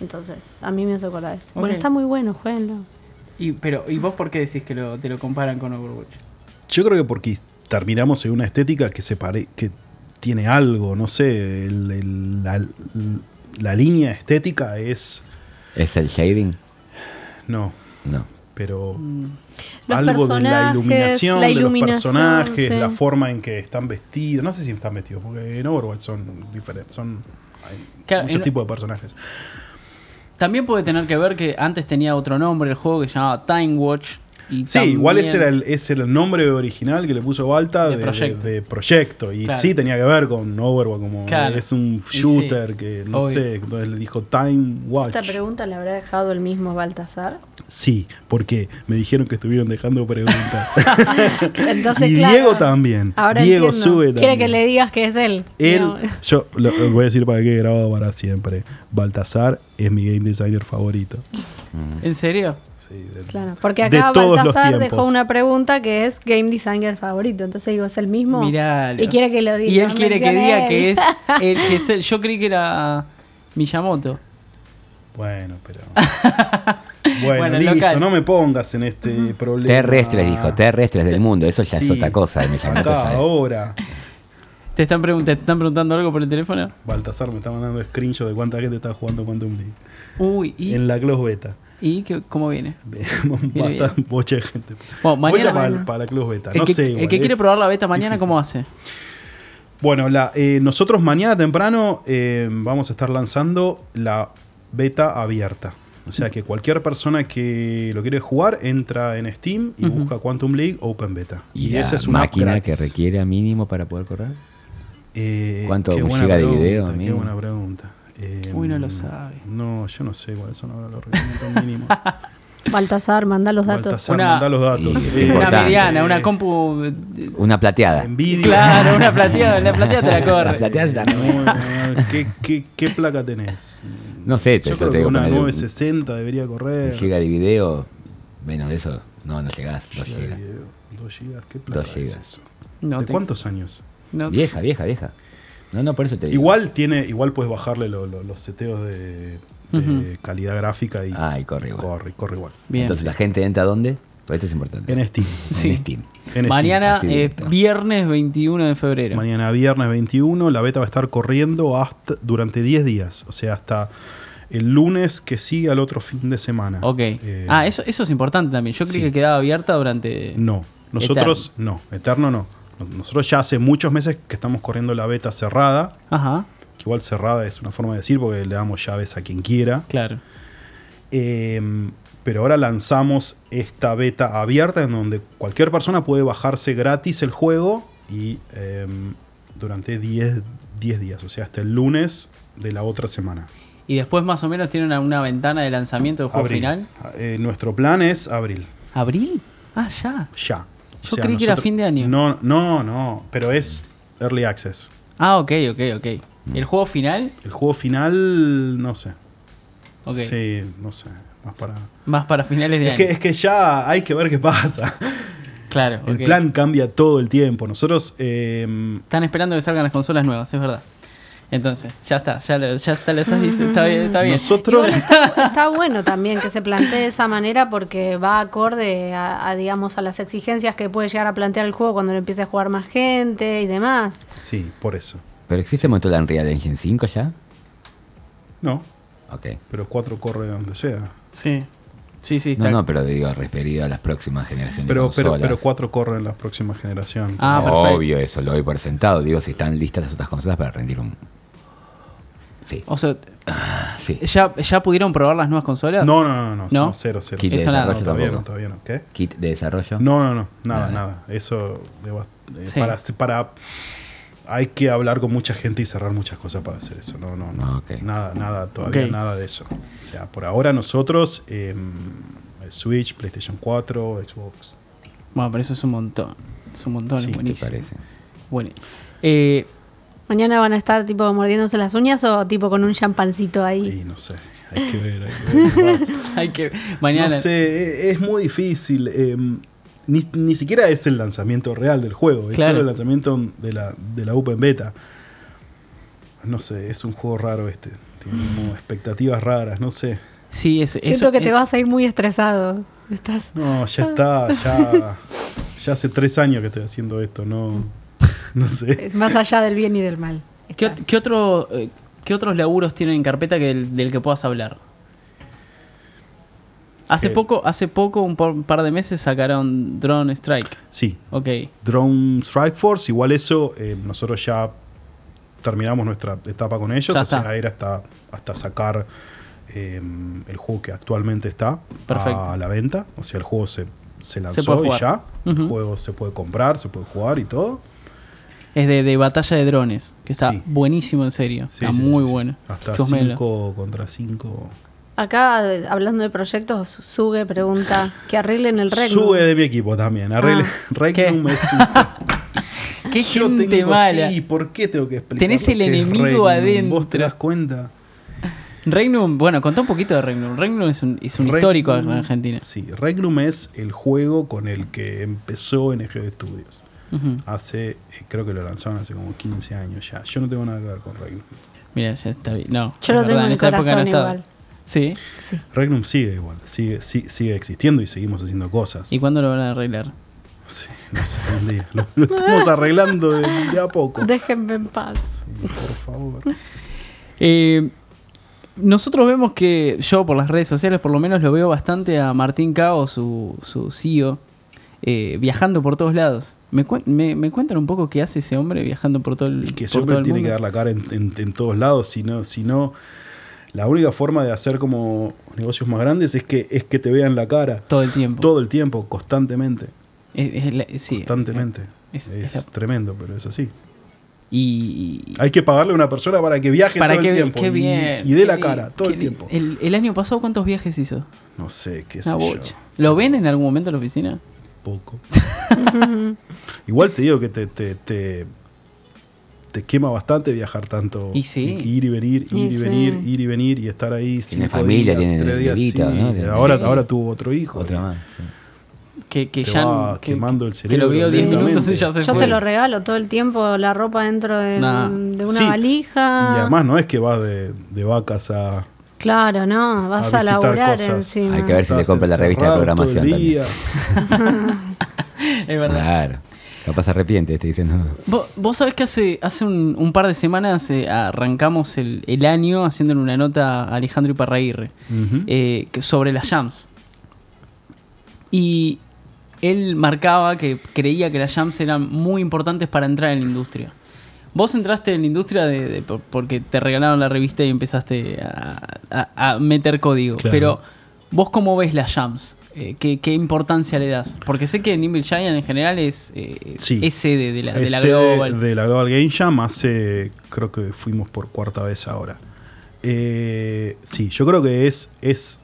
Entonces, a mí me hace acordar eso. Ok. Bueno, está muy bueno, jueguenlo. Y, pero, ¿Y vos por qué decís que lo, te lo comparan con Overwatch? Yo creo que porque terminamos en una estética que se pare, que tiene algo, no sé, el- el- la, la línea estética es ¿Es el shading? No, No. pero Los algo de la iluminación, la de los personajes, sí. la forma en que están vestidos. No sé si están vestidos, porque en Overwatch son diferentes, son hay Claro, muchos tipos de personajes. También puede tener que ver que antes tenía otro nombre el juego que se llamaba Time Watch. Y Sí, también- igual ese era, el, ese era el nombre original que le puso Balta De proyecto. de proyecto. Y Claro. sí tenía que ver con Overwatch, como Claro. es un shooter sí, que no obvio. sé. Entonces le dijo Time Watch. Esta pregunta la habrá dejado el mismo Baltasar. Sí, porque me dijeron que estuvieron dejando preguntas. Entonces, y claro, Diego también. Ahora Diego entiendo. sube Quiere también. que le digas que es él. Él, No. yo lo, lo voy a decir para que he grabado para siempre. Baltasar es mi game designer favorito. ¿En serio? Sí, del- Claro, porque de acá todos los Baltasar tiempos. dejó una pregunta que es game designer favorito. Entonces digo, ¿es el mismo? Mirá. Y quiere que lo diga. Y él quiere que diga él. que es, el, que es él. Yo creí que era Miyamoto. Bueno, pero. Bueno, Bueno, listo, local. no me pongas en este problema. Terrestres, dijo, terrestres del mundo. Eso ya es otra cosa. Llamó Acá, ahora. ¿Te están, ¿Te están preguntando algo por el teléfono? Baltasar me está mandando screenshot de cuánta gente está jugando Quantum League. Uy, ¿y, En la Close Beta. ¿Y qué- cómo viene? Bastante bocha de gente. Bueno, mañana- para, la Close Beta. El, no que, sé, el igual, que quiere probar la beta mañana, difícil. ¿cómo hace? Bueno, la, eh, nosotros mañana temprano eh, vamos a estar lanzando la beta abierta. O sea que cualquier persona que lo quiere jugar entra en Steam y busca Quantum League Open Beta. ¿Y, esa es una máquina que requiere a mínimo para poder correr? Eh, ¿Cuánto? qué ¿Un buena giga de pregunta, video, Qué buena pregunta. Eh, Uy, no lo sabe. No, yo no sé cuáles son ahora los requerimientos mínimos. Baltasar, manda los datos. Baltasar, Una- mandá los datos. Es una mediana, una compu. Una plateada. Nvidia. Claro, una plateada, la plateada te la corre. La plateada está No, no, ¿qué, qué, qué placa tenés? No sé, Yo yo creo te que una poner un- 960 debería correr. giga de video. Menos de eso, no, no llegás. Dos gigas. video, dos gigas, ¿qué placa Dos es eso? No ¿De te- cuántos años? no- Vieja, vieja, vieja. No, no, por eso te digo. Igual tiene, igual puedes bajarle lo- lo- los seteos de, calidad gráfica y Ah, y corre igual. corre, corre igual. Bien. Entonces la gente entra dónde? Pues esto es importante. En Steam. Sí. En Steam. En. Mañana, eh, viernes 21 de febrero. Mañana viernes 21, la beta va a estar corriendo hasta durante 10 días, o sea, hasta el lunes que sigue al otro fin de semana. Ok. Eh, ah, eso, eso es importante también. Yo creí sí. que quedaba abierta durante. No, nosotros no, eterno no. Nosotros ya hace muchos meses que estamos corriendo la beta cerrada, Ajá, que igual cerrada es una forma de decir porque le damos llaves a quien quiera. claro. Eh, pero ahora lanzamos esta beta abierta en donde cualquier persona puede bajarse gratis el juego y eh, durante 10, 10 días, o sea, hasta el lunes de la otra semana. Y después, más o menos, tiene una, una ventana de lanzamiento del juego Abril. final. Eh, nuestro plan es abril, ¿Abril? Ah, ya. ya. Yo creí que era fin de año. No, no, no, pero es early access. Ah, ok, ok, ok. ¿El juego final? El juego final, no sé. Sí, no sé. Más para. Más para finales de Es año. que, es que ya hay que ver qué pasa. Claro, El plan cambia todo el tiempo. Nosotros. eh, Están esperando que salgan las consolas nuevas, es verdad. Entonces, ya está, ya lo, ya está, lo estás diciendo. Está bien, está bien. nosotros. Está bueno también que se plantee de esa manera porque va acorde a, a, digamos, a las exigencias que puede llegar a plantear el juego cuando lo empiece a jugar más gente y demás. sí, por eso. ¿Pero existe motor de Unreal Engine 5 ya? No, Ok. pero 4 corre donde sea. Sí. Sí, sí, está. No, no, pero digo, referido a las próximas generaciones Pero, de pero, consolas. pero 4 corre en la próxima generación. Ah, perfecto. Obvio, eso lo doy por sentado. Digo, si están listas las otras consolas para rendir un... Sí. O sea, Ah, sí. ¿ya, ¿ya pudieron probar las nuevas consolas? No, no, no, no, ¿No? no, cero, cero. Kit de Eso nada. No, desarrollo todavía no, todavía no. ¿Qué? Kit de desarrollo. No, no, no, nada, Nada. nada. Eso debo- eh, Sí. para, para hay que hablar con mucha gente y cerrar muchas cosas para hacer eso. No, no, no. Ah. Nada, nada, todavía nada de eso. O sea, por ahora nosotros, eh, Switch, PlayStation 4, Xbox. Bueno, pero eso es un montón. Es un montón, Sí, es ¿te buenísimo. parece? Bueno. Eh, ¿Mañana van a estar tipo mordiéndose las uñas o tipo con un champancito ahí? Y no sé, hay que ver, hay que ver hay que. Mañana. No sé, e- es muy difícil. eh, ni, ni siquiera es el lanzamiento real del juego, es Claro. solo el lanzamiento de la, de la Open Beta. No sé, es un juego raro este. Tiene como expectativas raras, no sé. Sí, es, Siento eso, que te eh, vas a ir muy estresado. Estás. No, ya está, ya, ya hace tres años que estoy haciendo esto, no, no sé. es más allá del bien y del mal. ¿Qué, ot- qué otro, eh, ¿Qué otros laburos tienen en carpeta que del, del que puedas hablar? Hace que- poco, hace poco, un par de meses sacaron Drone Strike. Sí, Ok. Drone Strike Force, igual eso, eh, nosotros ya terminamos nuestra etapa con ellos, Ya o sea, está. era hasta, hasta sacar eh, el juego que actualmente está Perfecto. a la venta, o sea, el juego se, se lanzó y ya, el juego se puede comprar, se puede jugar y todo. Es de, de batalla de drones, que está Sí. buenísimo en serio. Sí, está sí, muy sí, sí. bueno. Hasta Chusmelo. 5 contra 5. Acá, hablando de proyectos, Suge pregunta que arreglen el Regnum. Sube de mi equipo también. Arregle, Ah. Regnum ¿Qué? es un Qué Yo gente tengo, mala. Sí, ¿por qué tengo que explicar? Tenés el enemigo Regnum? adentro. ¿Vos te das cuenta? Regnum, bueno, contá un poquito de Regnum. Regnum es un, es un Regnum- histórico acá en Argentina. Sí, Regnum es el juego con el que empezó NG Studios. Hace, eh, creo que lo lanzaron hace como 15 años ya. Yo no tengo nada que ver con Regnum. Mira, ya está bien. No, Yo lo verdad, tengo en el esa época no corazón estaba. igual. Sí. Sí. Regnum sigue igual, sigue, sigue existiendo y seguimos haciendo cosas. ¿Y cuándo lo van a arreglar? Sí, no sé, un día. Lo, lo estamos arreglando de, de a poco. Déjenme en paz. Sí, por favor. Eh, nosotros vemos que yo por las redes sociales por lo menos lo veo bastante a Martín Cao, su, su CEO, eh, viajando por todos lados. ¿Me, me, me cuentan un poco qué hace ese hombre viajando por todo el, Es que ese hombre tiene mundo? que dar la cara en, en- en todos lados, si no, si no, la única forma de hacer como negocios más grandes es que, es que te vean la cara Todo el tiempo. todo el tiempo, constantemente, Es- es la- sí, constantemente. es- tremendo, pero es así. y, y- Hay que pagarle a una persona para que viaje para todo que el tiempo qué y- bien, y, dé qué la cara todo el tiempo. El, el año pasado cuántos viajes hizo? No sé, qué sé yo. ¿Lo ven en algún momento en la oficina? Poco. Igual te digo que te, te, te, te quema bastante viajar tanto. Y sí. Ir y venir, ir Y y sí. venir, ir y venir y estar ahí. Tiene familia, días, tiene tres días, bebito, sí. ¿no? Ahora, Sí. ahora tuvo otro hijo. Otra más. Que, que Te ya va que, quemando el que cerebro lo vio 10 lentamente. minutos y ya se Yo fue. te lo regalo todo el tiempo, la ropa dentro de, Nah. de una Sí. valija. Y además no es que vas de, de vacas a. Claro, no, vas a a, laburar cosas. encima. Hay que ver si le compra la revista de programación también. Es verdad. Claro. Capaz arrepiente, te dicen. no. Vos, vos sabés que hace, hace un, un par de semanas eh, arrancamos el, el año haciéndole una nota a Alejandro Iparraguirre eh, sobre las jams. Y él marcaba que creía que las jams eran muy importantes para entrar en la industria. Vos entraste en la industria de, de- por- porque te regalaron la revista y empezaste a, a- a meter código. Claro. Pero, ¿vos cómo ves las jams? Eh, ¿qué, qué importancia le das? Porque sé que Nimble Giant en general es, eh, Sí. es sede de la, de la Global. de la Global Game Jam hace, creo que fuimos por cuarta vez ahora. Eh, sí, yo creo que es, es,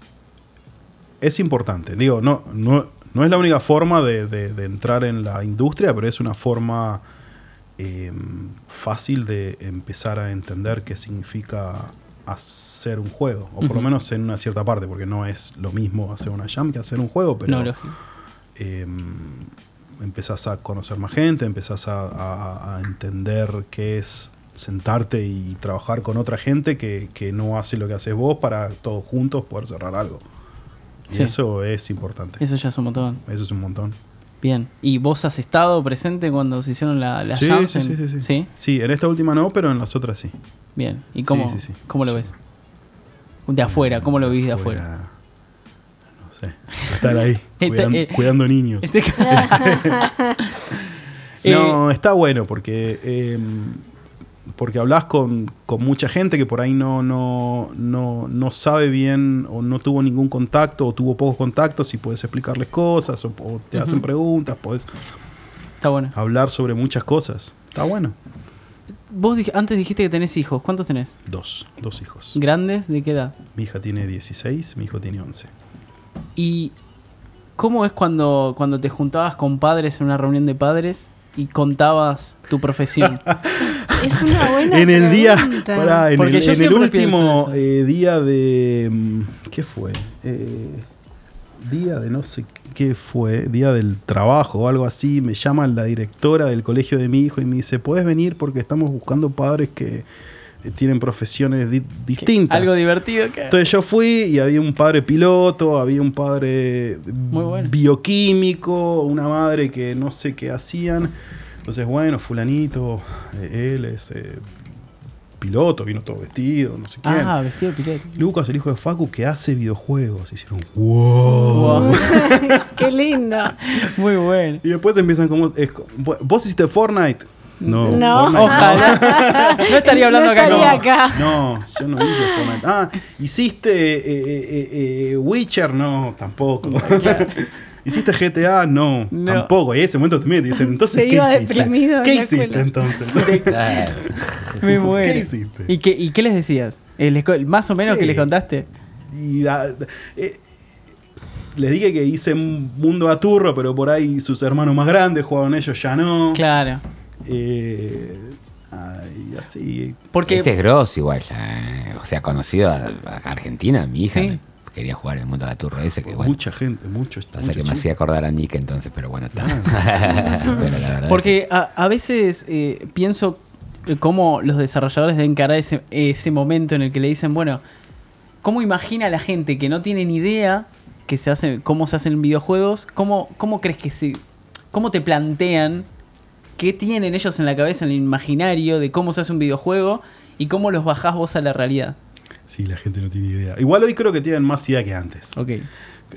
es importante. Digo, no, no, no es la única forma de, de- de entrar en la industria, pero es una forma eh, fácil de empezar a entender qué significa hacer un juego. O por lo menos en una cierta parte, porque no es lo mismo hacer una jam que hacer un juego, pero no, eh, empezás a conocer más gente, empezás a, a- a entender qué es sentarte y trabajar con otra gente que, que no hace lo que haces vos para todos juntos poder cerrar algo. Y eso es importante. Eso ya es un montón. Eso es un montón. Bien. ¿Y vos has estado presente cuando se hicieron la, las Sí, jams sí, en- sí, sí, sí. ¿Sí? En esta última no, pero en las otras sí. Bien. ¿Y cómo, cómo lo ves? De afuera, ¿cómo lo viste de afuera? No sé. Estar ahí, Está- cuidando, eh, cuidando niños. Este- No, está bueno porque eh, porque hablas con, con mucha gente que por ahí no, no, no, no sabe bien o no tuvo ningún contacto o tuvo pocos contactos y puedes explicarles cosas o, o te hacen preguntas, puedes está bueno. hablar sobre muchas cosas. Está bueno. Vos dij- antes dijiste que tenés hijos. ¿Cuántos tenés? Dos, dos hijos. ¿Grandes? ¿De qué edad? Mi hija tiene 16, mi hijo tiene 11. ¿Y cómo es cuando, cuando te juntabas con padres en una reunión de padres y contabas tu profesión? Es una buena en el día, pregunta. pará, en Porque el, yo en el último eh, día de. mm, ¿Qué fue? Eh, día de no sé qué fue, día del trabajo o algo así. Me llama la directora del colegio de mi hijo y me dice: ¿Puedes venir? Porque estamos buscando padres que eh, tienen profesiones di- distintas. Algo divertido que... Entonces yo fui y había un padre piloto, había un padre bueno. bioquímico, una madre que no sé qué hacían. Entonces, bueno, fulanito, eh, él es eh, piloto, vino todo vestido, no sé quién. Ah, vestido piloto. Lucas, el hijo de Facu, que hace videojuegos. Hicieron, wow. Wow. Qué lindo. Muy bueno. Y después empiezan como. es ¿Vos hiciste Fortnite? No. No. Fortnite Ojalá. No estaría hablando No acá. estaría no. acá. No, yo no hice Fortnite. Ah, ¿hiciste eh, eh, eh, Witcher? No, tampoco. ¿Hiciste GTA? No, No. tampoco. Y en ese momento también te dicen, entonces, Se ¿qué iba hiciste? ¿Qué hiciste escuela. entonces? Claro. Me muero. ¿Qué hiciste? ¿Y qué, y qué les decías? Eh, más o menos Sí. que les contaste. Y, ah, eh, les dije que hice un mundo aturro, pero por ahí sus hermanos más grandes jugaban ellos, ya no. Claro. Eh, ay, así. Porque. Este es gross igual ya. O sea, conocido a, a Argentina, mi hija Sí. Quería jugar en el mundo de la turro ese, que bueno. Mucha gente, muchos. Pasa que me hacía acordar a Nick entonces, pero bueno, está. pero la verdad. Porque a, a veces eh, pienso eh, cómo los desarrolladores deben encarar ese, ese momento en el que le dicen, bueno, ¿cómo imagina la gente que no tiene ni idea que se hace, cómo se hacen videojuegos? ¿Cómo, cómo crees que se. cómo te plantean qué tienen ellos en la cabeza, en el imaginario de cómo se hace un videojuego y cómo los bajás vos a la realidad? Sí, la gente no tiene idea. Igual hoy creo que tienen más idea que antes. Ok.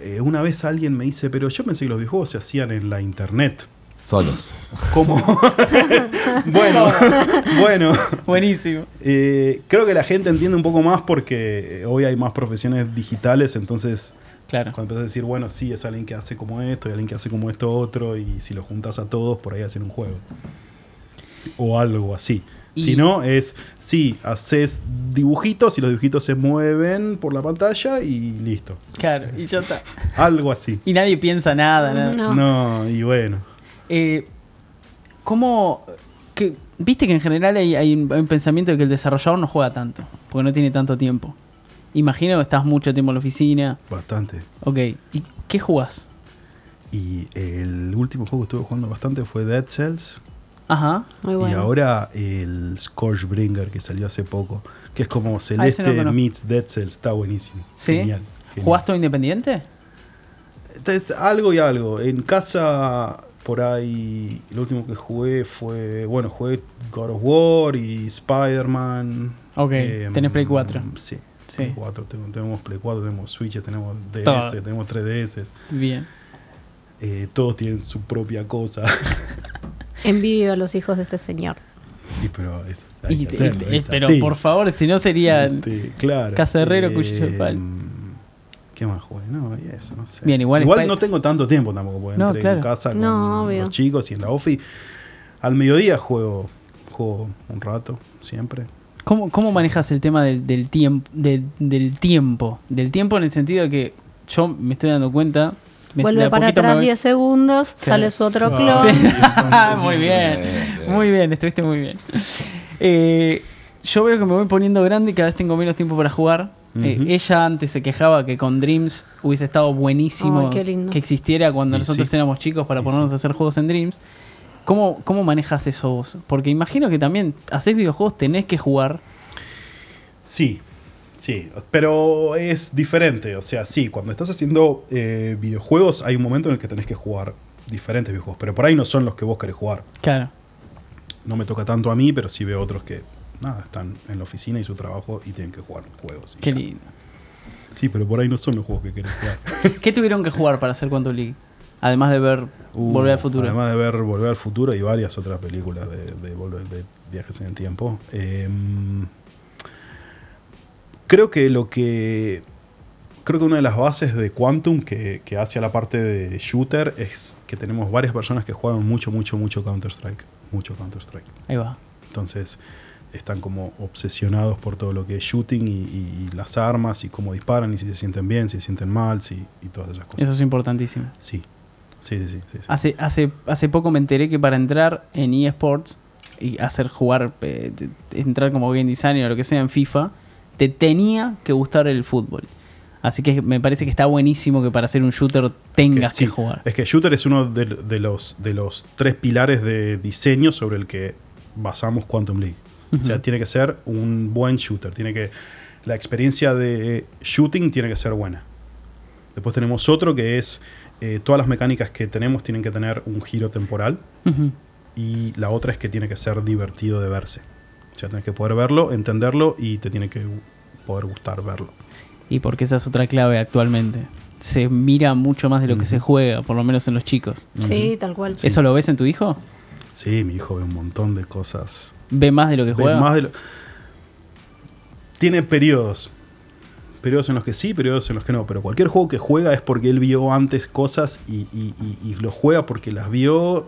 Eh, una vez alguien me dice, pero yo pensé que los videojuegos se hacían en la internet. Solos. ¿Cómo? bueno, bueno. Buenísimo. Eh, creo que la gente entiende un poco más porque eh, hoy hay más profesiones digitales, entonces Claro. cuando empiezas a decir, bueno, sí, es alguien que hace como esto y alguien que hace como esto otro, y si lo juntas a todos, por ahí hacen un juego. O algo así. Y- Si no, es, sí, haces dibujitos y los dibujitos se mueven por la pantalla y listo. Claro, y ya está. Algo así. Y nadie piensa nada, nada. No. No, y bueno. Eh, ¿Cómo.? Que, Viste que en general hay, hay un, hay un pensamiento de que el desarrollador no juega tanto, porque no tiene tanto tiempo. Imagino que estás mucho tiempo en la oficina. Bastante. Ok, ¿y qué jugás? Y el último juego que estuve jugando bastante fue Dead Cells. Ajá. Muy bueno. Y ahora el Scorchbringer que salió hace poco, que es como Ah, Celeste meets Dead Cells, está buenísimo. ¿Sí? Genial. genial. ¿Jugás todo independiente? Entonces, algo y algo. En casa, por ahí, lo último que jugué fue, bueno, jugué God of War y Spider-Man. Ok, Em, tenés Play 4. Sí. Sí. Play 4, tengo- tenemos Play 4, tenemos Switch, tenemos DS, Todo. tenemos 3DS. Bien. Eh, todos tienen su propia cosa. Envidio a los hijos de este señor. sí, pero es, hay Y- que y- hacerlo, eh, pero por favor, si no serían. Este, claro. Casa de Herrero, cuchillo de palo. ¿Qué más jugué? No, y eso, no sé. Bien, igual Spy- no tengo tanto tiempo tampoco, porque No, entré claro. en casa con No, los chicos y en la OFI. Al mediodía juego, juego un rato, siempre. ¿Cómo, cómo manejas el tema del, del tiempo? Del, del tiempo. Del tiempo en el sentido de que yo me estoy dando cuenta. Vuelve para atrás voy- 10 segundos, sale su otro Ah, clon. Sí. muy bien, muy bien, estuviste muy bien. Eh, yo veo que me voy poniendo grande y cada vez tengo menos tiempo para jugar. Eh, ella antes se quejaba que con Dreams hubiese estado buenísimo que existiera cuando Y nosotros sí. éramos chicos para Y ponernos sí. a hacer juegos en Dreams. ¿Cómo, ¿Cómo manejas eso vos? Porque imagino que también haces videojuegos, tenés que jugar. Sí, sí, pero es diferente. O sea, sí, cuando estás haciendo eh, videojuegos hay un momento en el que tenés que jugar diferentes videojuegos, pero por ahí no son los que vos querés jugar. Claro. No me toca tanto a mí, pero sí veo otros que nada, están en la oficina y su trabajo y tienen que jugar juegos. Qué lindo. Sí, pero por ahí no son los juegos que querés jugar. ¿Qué tuvieron que jugar para hacer Quantum League? Además de ver Uh, Volver al Futuro. Además de ver Volver al Futuro y varias otras películas de, de volver- de viajes en el tiempo. Em, creo que lo que. Creo que una de las bases de Quantum que, que hace a la parte de shooter es que tenemos varias personas que juegan mucho, mucho, mucho Counter-Strike. Mucho Counter-Strike. Ahí va. Entonces están como obsesionados por todo lo que es shooting y, y- y las armas y cómo disparan y si se sienten bien, si se sienten mal, si, y todas esas cosas. Eso es importantísimo. Sí. Sí, sí, sí. sí, sí. Hace, hace, hace poco me enteré que para entrar en eSports y hacer jugar, eh, entrar como game designer o lo que sea en FIFA, te tenía que gustar el fútbol. Así que me parece que está buenísimo que para hacer un shooter tengas que, sí, jugar. Es que Shooter es uno de, de los, de los tres pilares de diseño sobre el que basamos Quantum League. O sea, tiene que ser un buen shooter. Tiene que, la experiencia de shooting tiene que ser buena. Después tenemos otro que es eh, todas las mecánicas que tenemos tienen que tener un giro temporal. Y la otra es que tiene que ser divertido de verse. O sea, tenés que poder verlo, entenderlo y te tiene que poder gustar verlo. Y porque esa es otra clave actualmente. Se mira mucho más de lo que se juega, por lo menos en los chicos. Sí, tal cual. ¿Eso lo ves en tu hijo? Sí, mi hijo ve un montón de cosas. ¿Ve más de lo que Ve juega? más de lo- Tiene periodos. Periodos en los que sí, periodos en los que no. Pero cualquier juego que juega es porque él vio antes cosas y, y- y- y lo juega porque las vio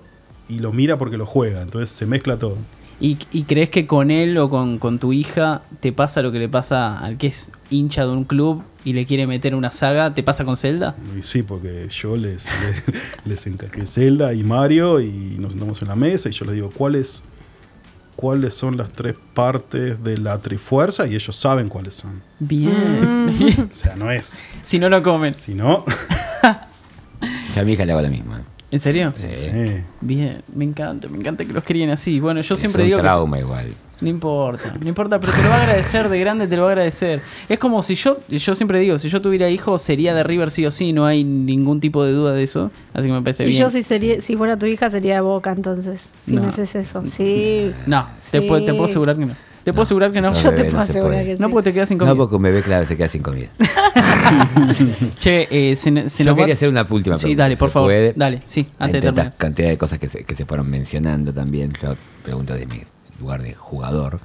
y lo mira porque lo juega. Entonces se mezcla todo. ¿Y, y crees que con él o con, con tu hija te pasa lo que le pasa al que es hincha de un club y le quiere meter una saga? ¿Te pasa con Zelda? Sí, porque yo les, les, les encargué Zelda y Mario y nos sentamos en la mesa y yo les digo cuáles cuáles son las tres partes de la Trifuerza y ellos saben cuáles son. Bien. O sea, no es. si no lo comen. Si no, Yo a mi hija le hago lo mismo. ¿En serio? Sí. sí. Bien, me encanta, me encanta que los críen así. Bueno, yo Es siempre un digo que trauma igual. No importa, no importa, pero te lo va a agradecer de grande, te lo va a agradecer. Es como si yo, yo siempre digo, si yo tuviera hijos sería de River sí o sí, no hay ningún tipo de duda de eso, así que me parece Y bien. yo si sería, si fuera tu hija sería de Boca entonces, si No. me haces eso. Sí. No, te, Sí. puedo, te puedo asegurar que no. Te puedo asegurar que no. Yo te puedo no se asegurar que No, sí. porque te quedas sin No, comida. porque un bebé, claro, se queda sin comida. Che, eh, se, se Yo nos va- quería hacer una última pregunta. Sí, dale, ¿se por favor. puede? Dale, sí, antes de Entre terminar. cantidad de cosas que se, que se fueron mencionando también, yo pregunto de mi lugar de jugador.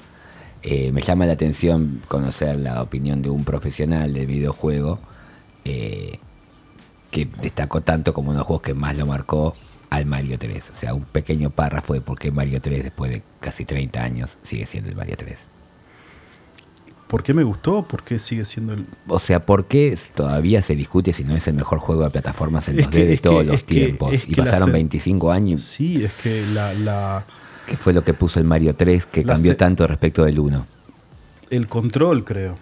Eh, me llama la atención conocer la opinión de un profesional del videojuego eh, que destacó tanto como uno de los juegos que más lo marcó al Mario 3. O sea, un pequeño párrafo de por qué Mario 3, después de casi 30 años, sigue siendo el Mario 3. ¿Por qué me gustó? ¿Por qué sigue siendo el, O sea, ¿por qué todavía se discute si no es el mejor juego de plataformas en Es 2D que- de todos que- los que- tiempos? y pasaron se- 25 años. Sí, es que la, la- ¿Qué fue lo que puso el Mario 3 que cambió se- tanto respecto del 1? el control, creo.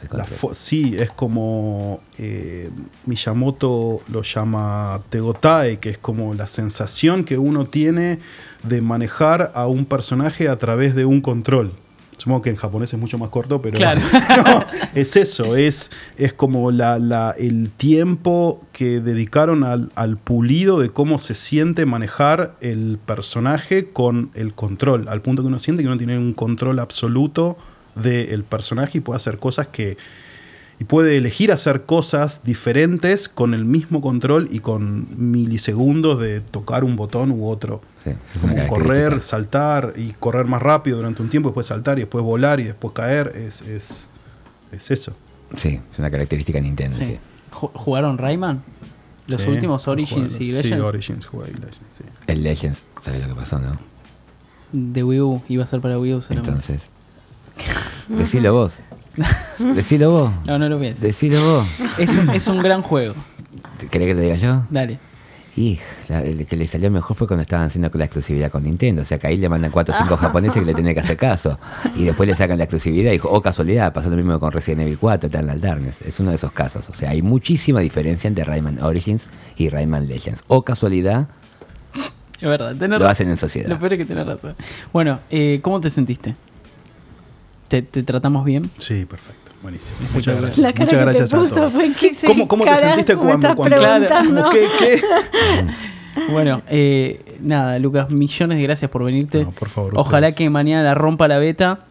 El control. sí, es como eh, Miyamoto lo llama Tegotae, que es como la sensación que uno tiene de manejar a un personaje a través de un control. Supongo que en japonés es mucho más corto, pero Claro. no, es eso, es, es como la, la- el tiempo que dedicaron al, al pulido de cómo se siente manejar el personaje con el control, al punto que uno siente que uno tiene un control absoluto del personaje y puede hacer cosas que... Y puede elegir hacer cosas diferentes con el mismo control y con milisegundos de tocar un botón u otro. Sí, Como correr, saltar y correr más rápido durante un tiempo, después saltar y después volar y después caer. Es, es, es eso. Sí, es una característica de Nintendo. Sí. sí. Ju- ¿Jugaron Rayman? Los Sí, últimos Origins jugué- y Sí, Legends Origins jugué y Legends, sí. El Legends, ¿sabes lo que pasó, no? de Wii U, iba a ser para Wii U solamente. Entonces, decilo vos. Decilo vos. No, no lo ves. Decilo vos. Es un, es un gran juego. ¿Querés que te diga yo? Dale. Y la- el que le salió mejor fue cuando estaban haciendo la exclusividad con Nintendo. O sea, que ahí le mandan 4 o 5 japoneses que le tienen que hacer caso. Y después le sacan la exclusividad y dijo, oh casualidad, pasó lo mismo con Resident Evil 4, Eternal Darkness. Es uno de esos casos. O sea, hay muchísima diferencia entre Rayman Origins y Rayman Legends. O casualidad, Es verdad, tenés lo razón. hacen en sociedad. Lo peor es que tenés razón. Bueno, eh, ¿cómo te sentiste? ¿Te, te tratamos bien? Sí, perfecto. Buenísimo. Muchas gracias. La cara Muchas que gracias te a puso todos. fue ¿qué, qué ¿Cómo, cómo te sentiste cuando, cuando qué, qué? Bueno, eh, nada, Lucas, millones de gracias por venirte. No, por favor, Ojalá ustedes. que mañana la rompa la beta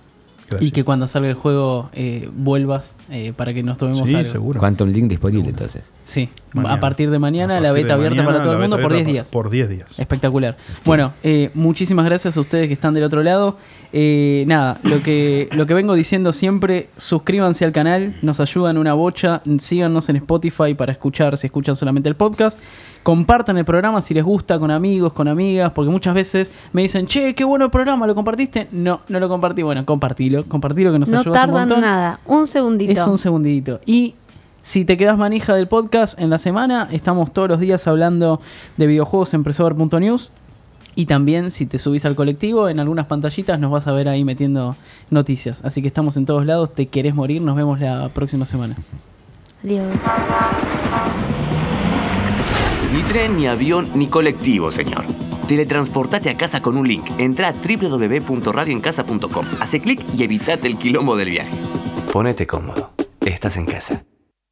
y que cuando salga el juego eh, vuelvas eh, para que nos tomemos Sí, algo. seguro. Quantum Link disponible entonces. Sí, Mañana. a partir de mañana la beta abierta mañana, para todo el mundo por 10 abierta días. Por 10 días. Espectacular. Steam. Bueno, eh, muchísimas gracias a ustedes que están del otro lado. Eh, nada, lo que, lo que vengo diciendo siempre, suscríbanse al canal, nos ayudan una bocha, síganos en Spotify para escuchar si escuchan solamente el podcast. Compartan el programa si les gusta con amigos, con amigas, porque muchas veces me dicen, che, qué bueno el programa, ¿lo compartiste? No, no lo compartí. Bueno, compartilo, compartilo que nos No ayuda un tardan montón. nada, un segundito. Es un segundito. Y si te quedas manija del podcast en la semana, estamos todos los días hablando de videojuegos en Presover.news. Y también si te subís al colectivo, en algunas pantallitas nos vas a ver ahí metiendo noticias. Así que estamos en todos lados. Te querés morir. Nos vemos la próxima semana. Adiós. Ni tren, ni avión, ni colectivo, señor. Teletransportate a casa con un link. Entra a www.radioencasa.com. Hace clic y evitate el quilombo del viaje. Ponete cómodo. Estás en casa.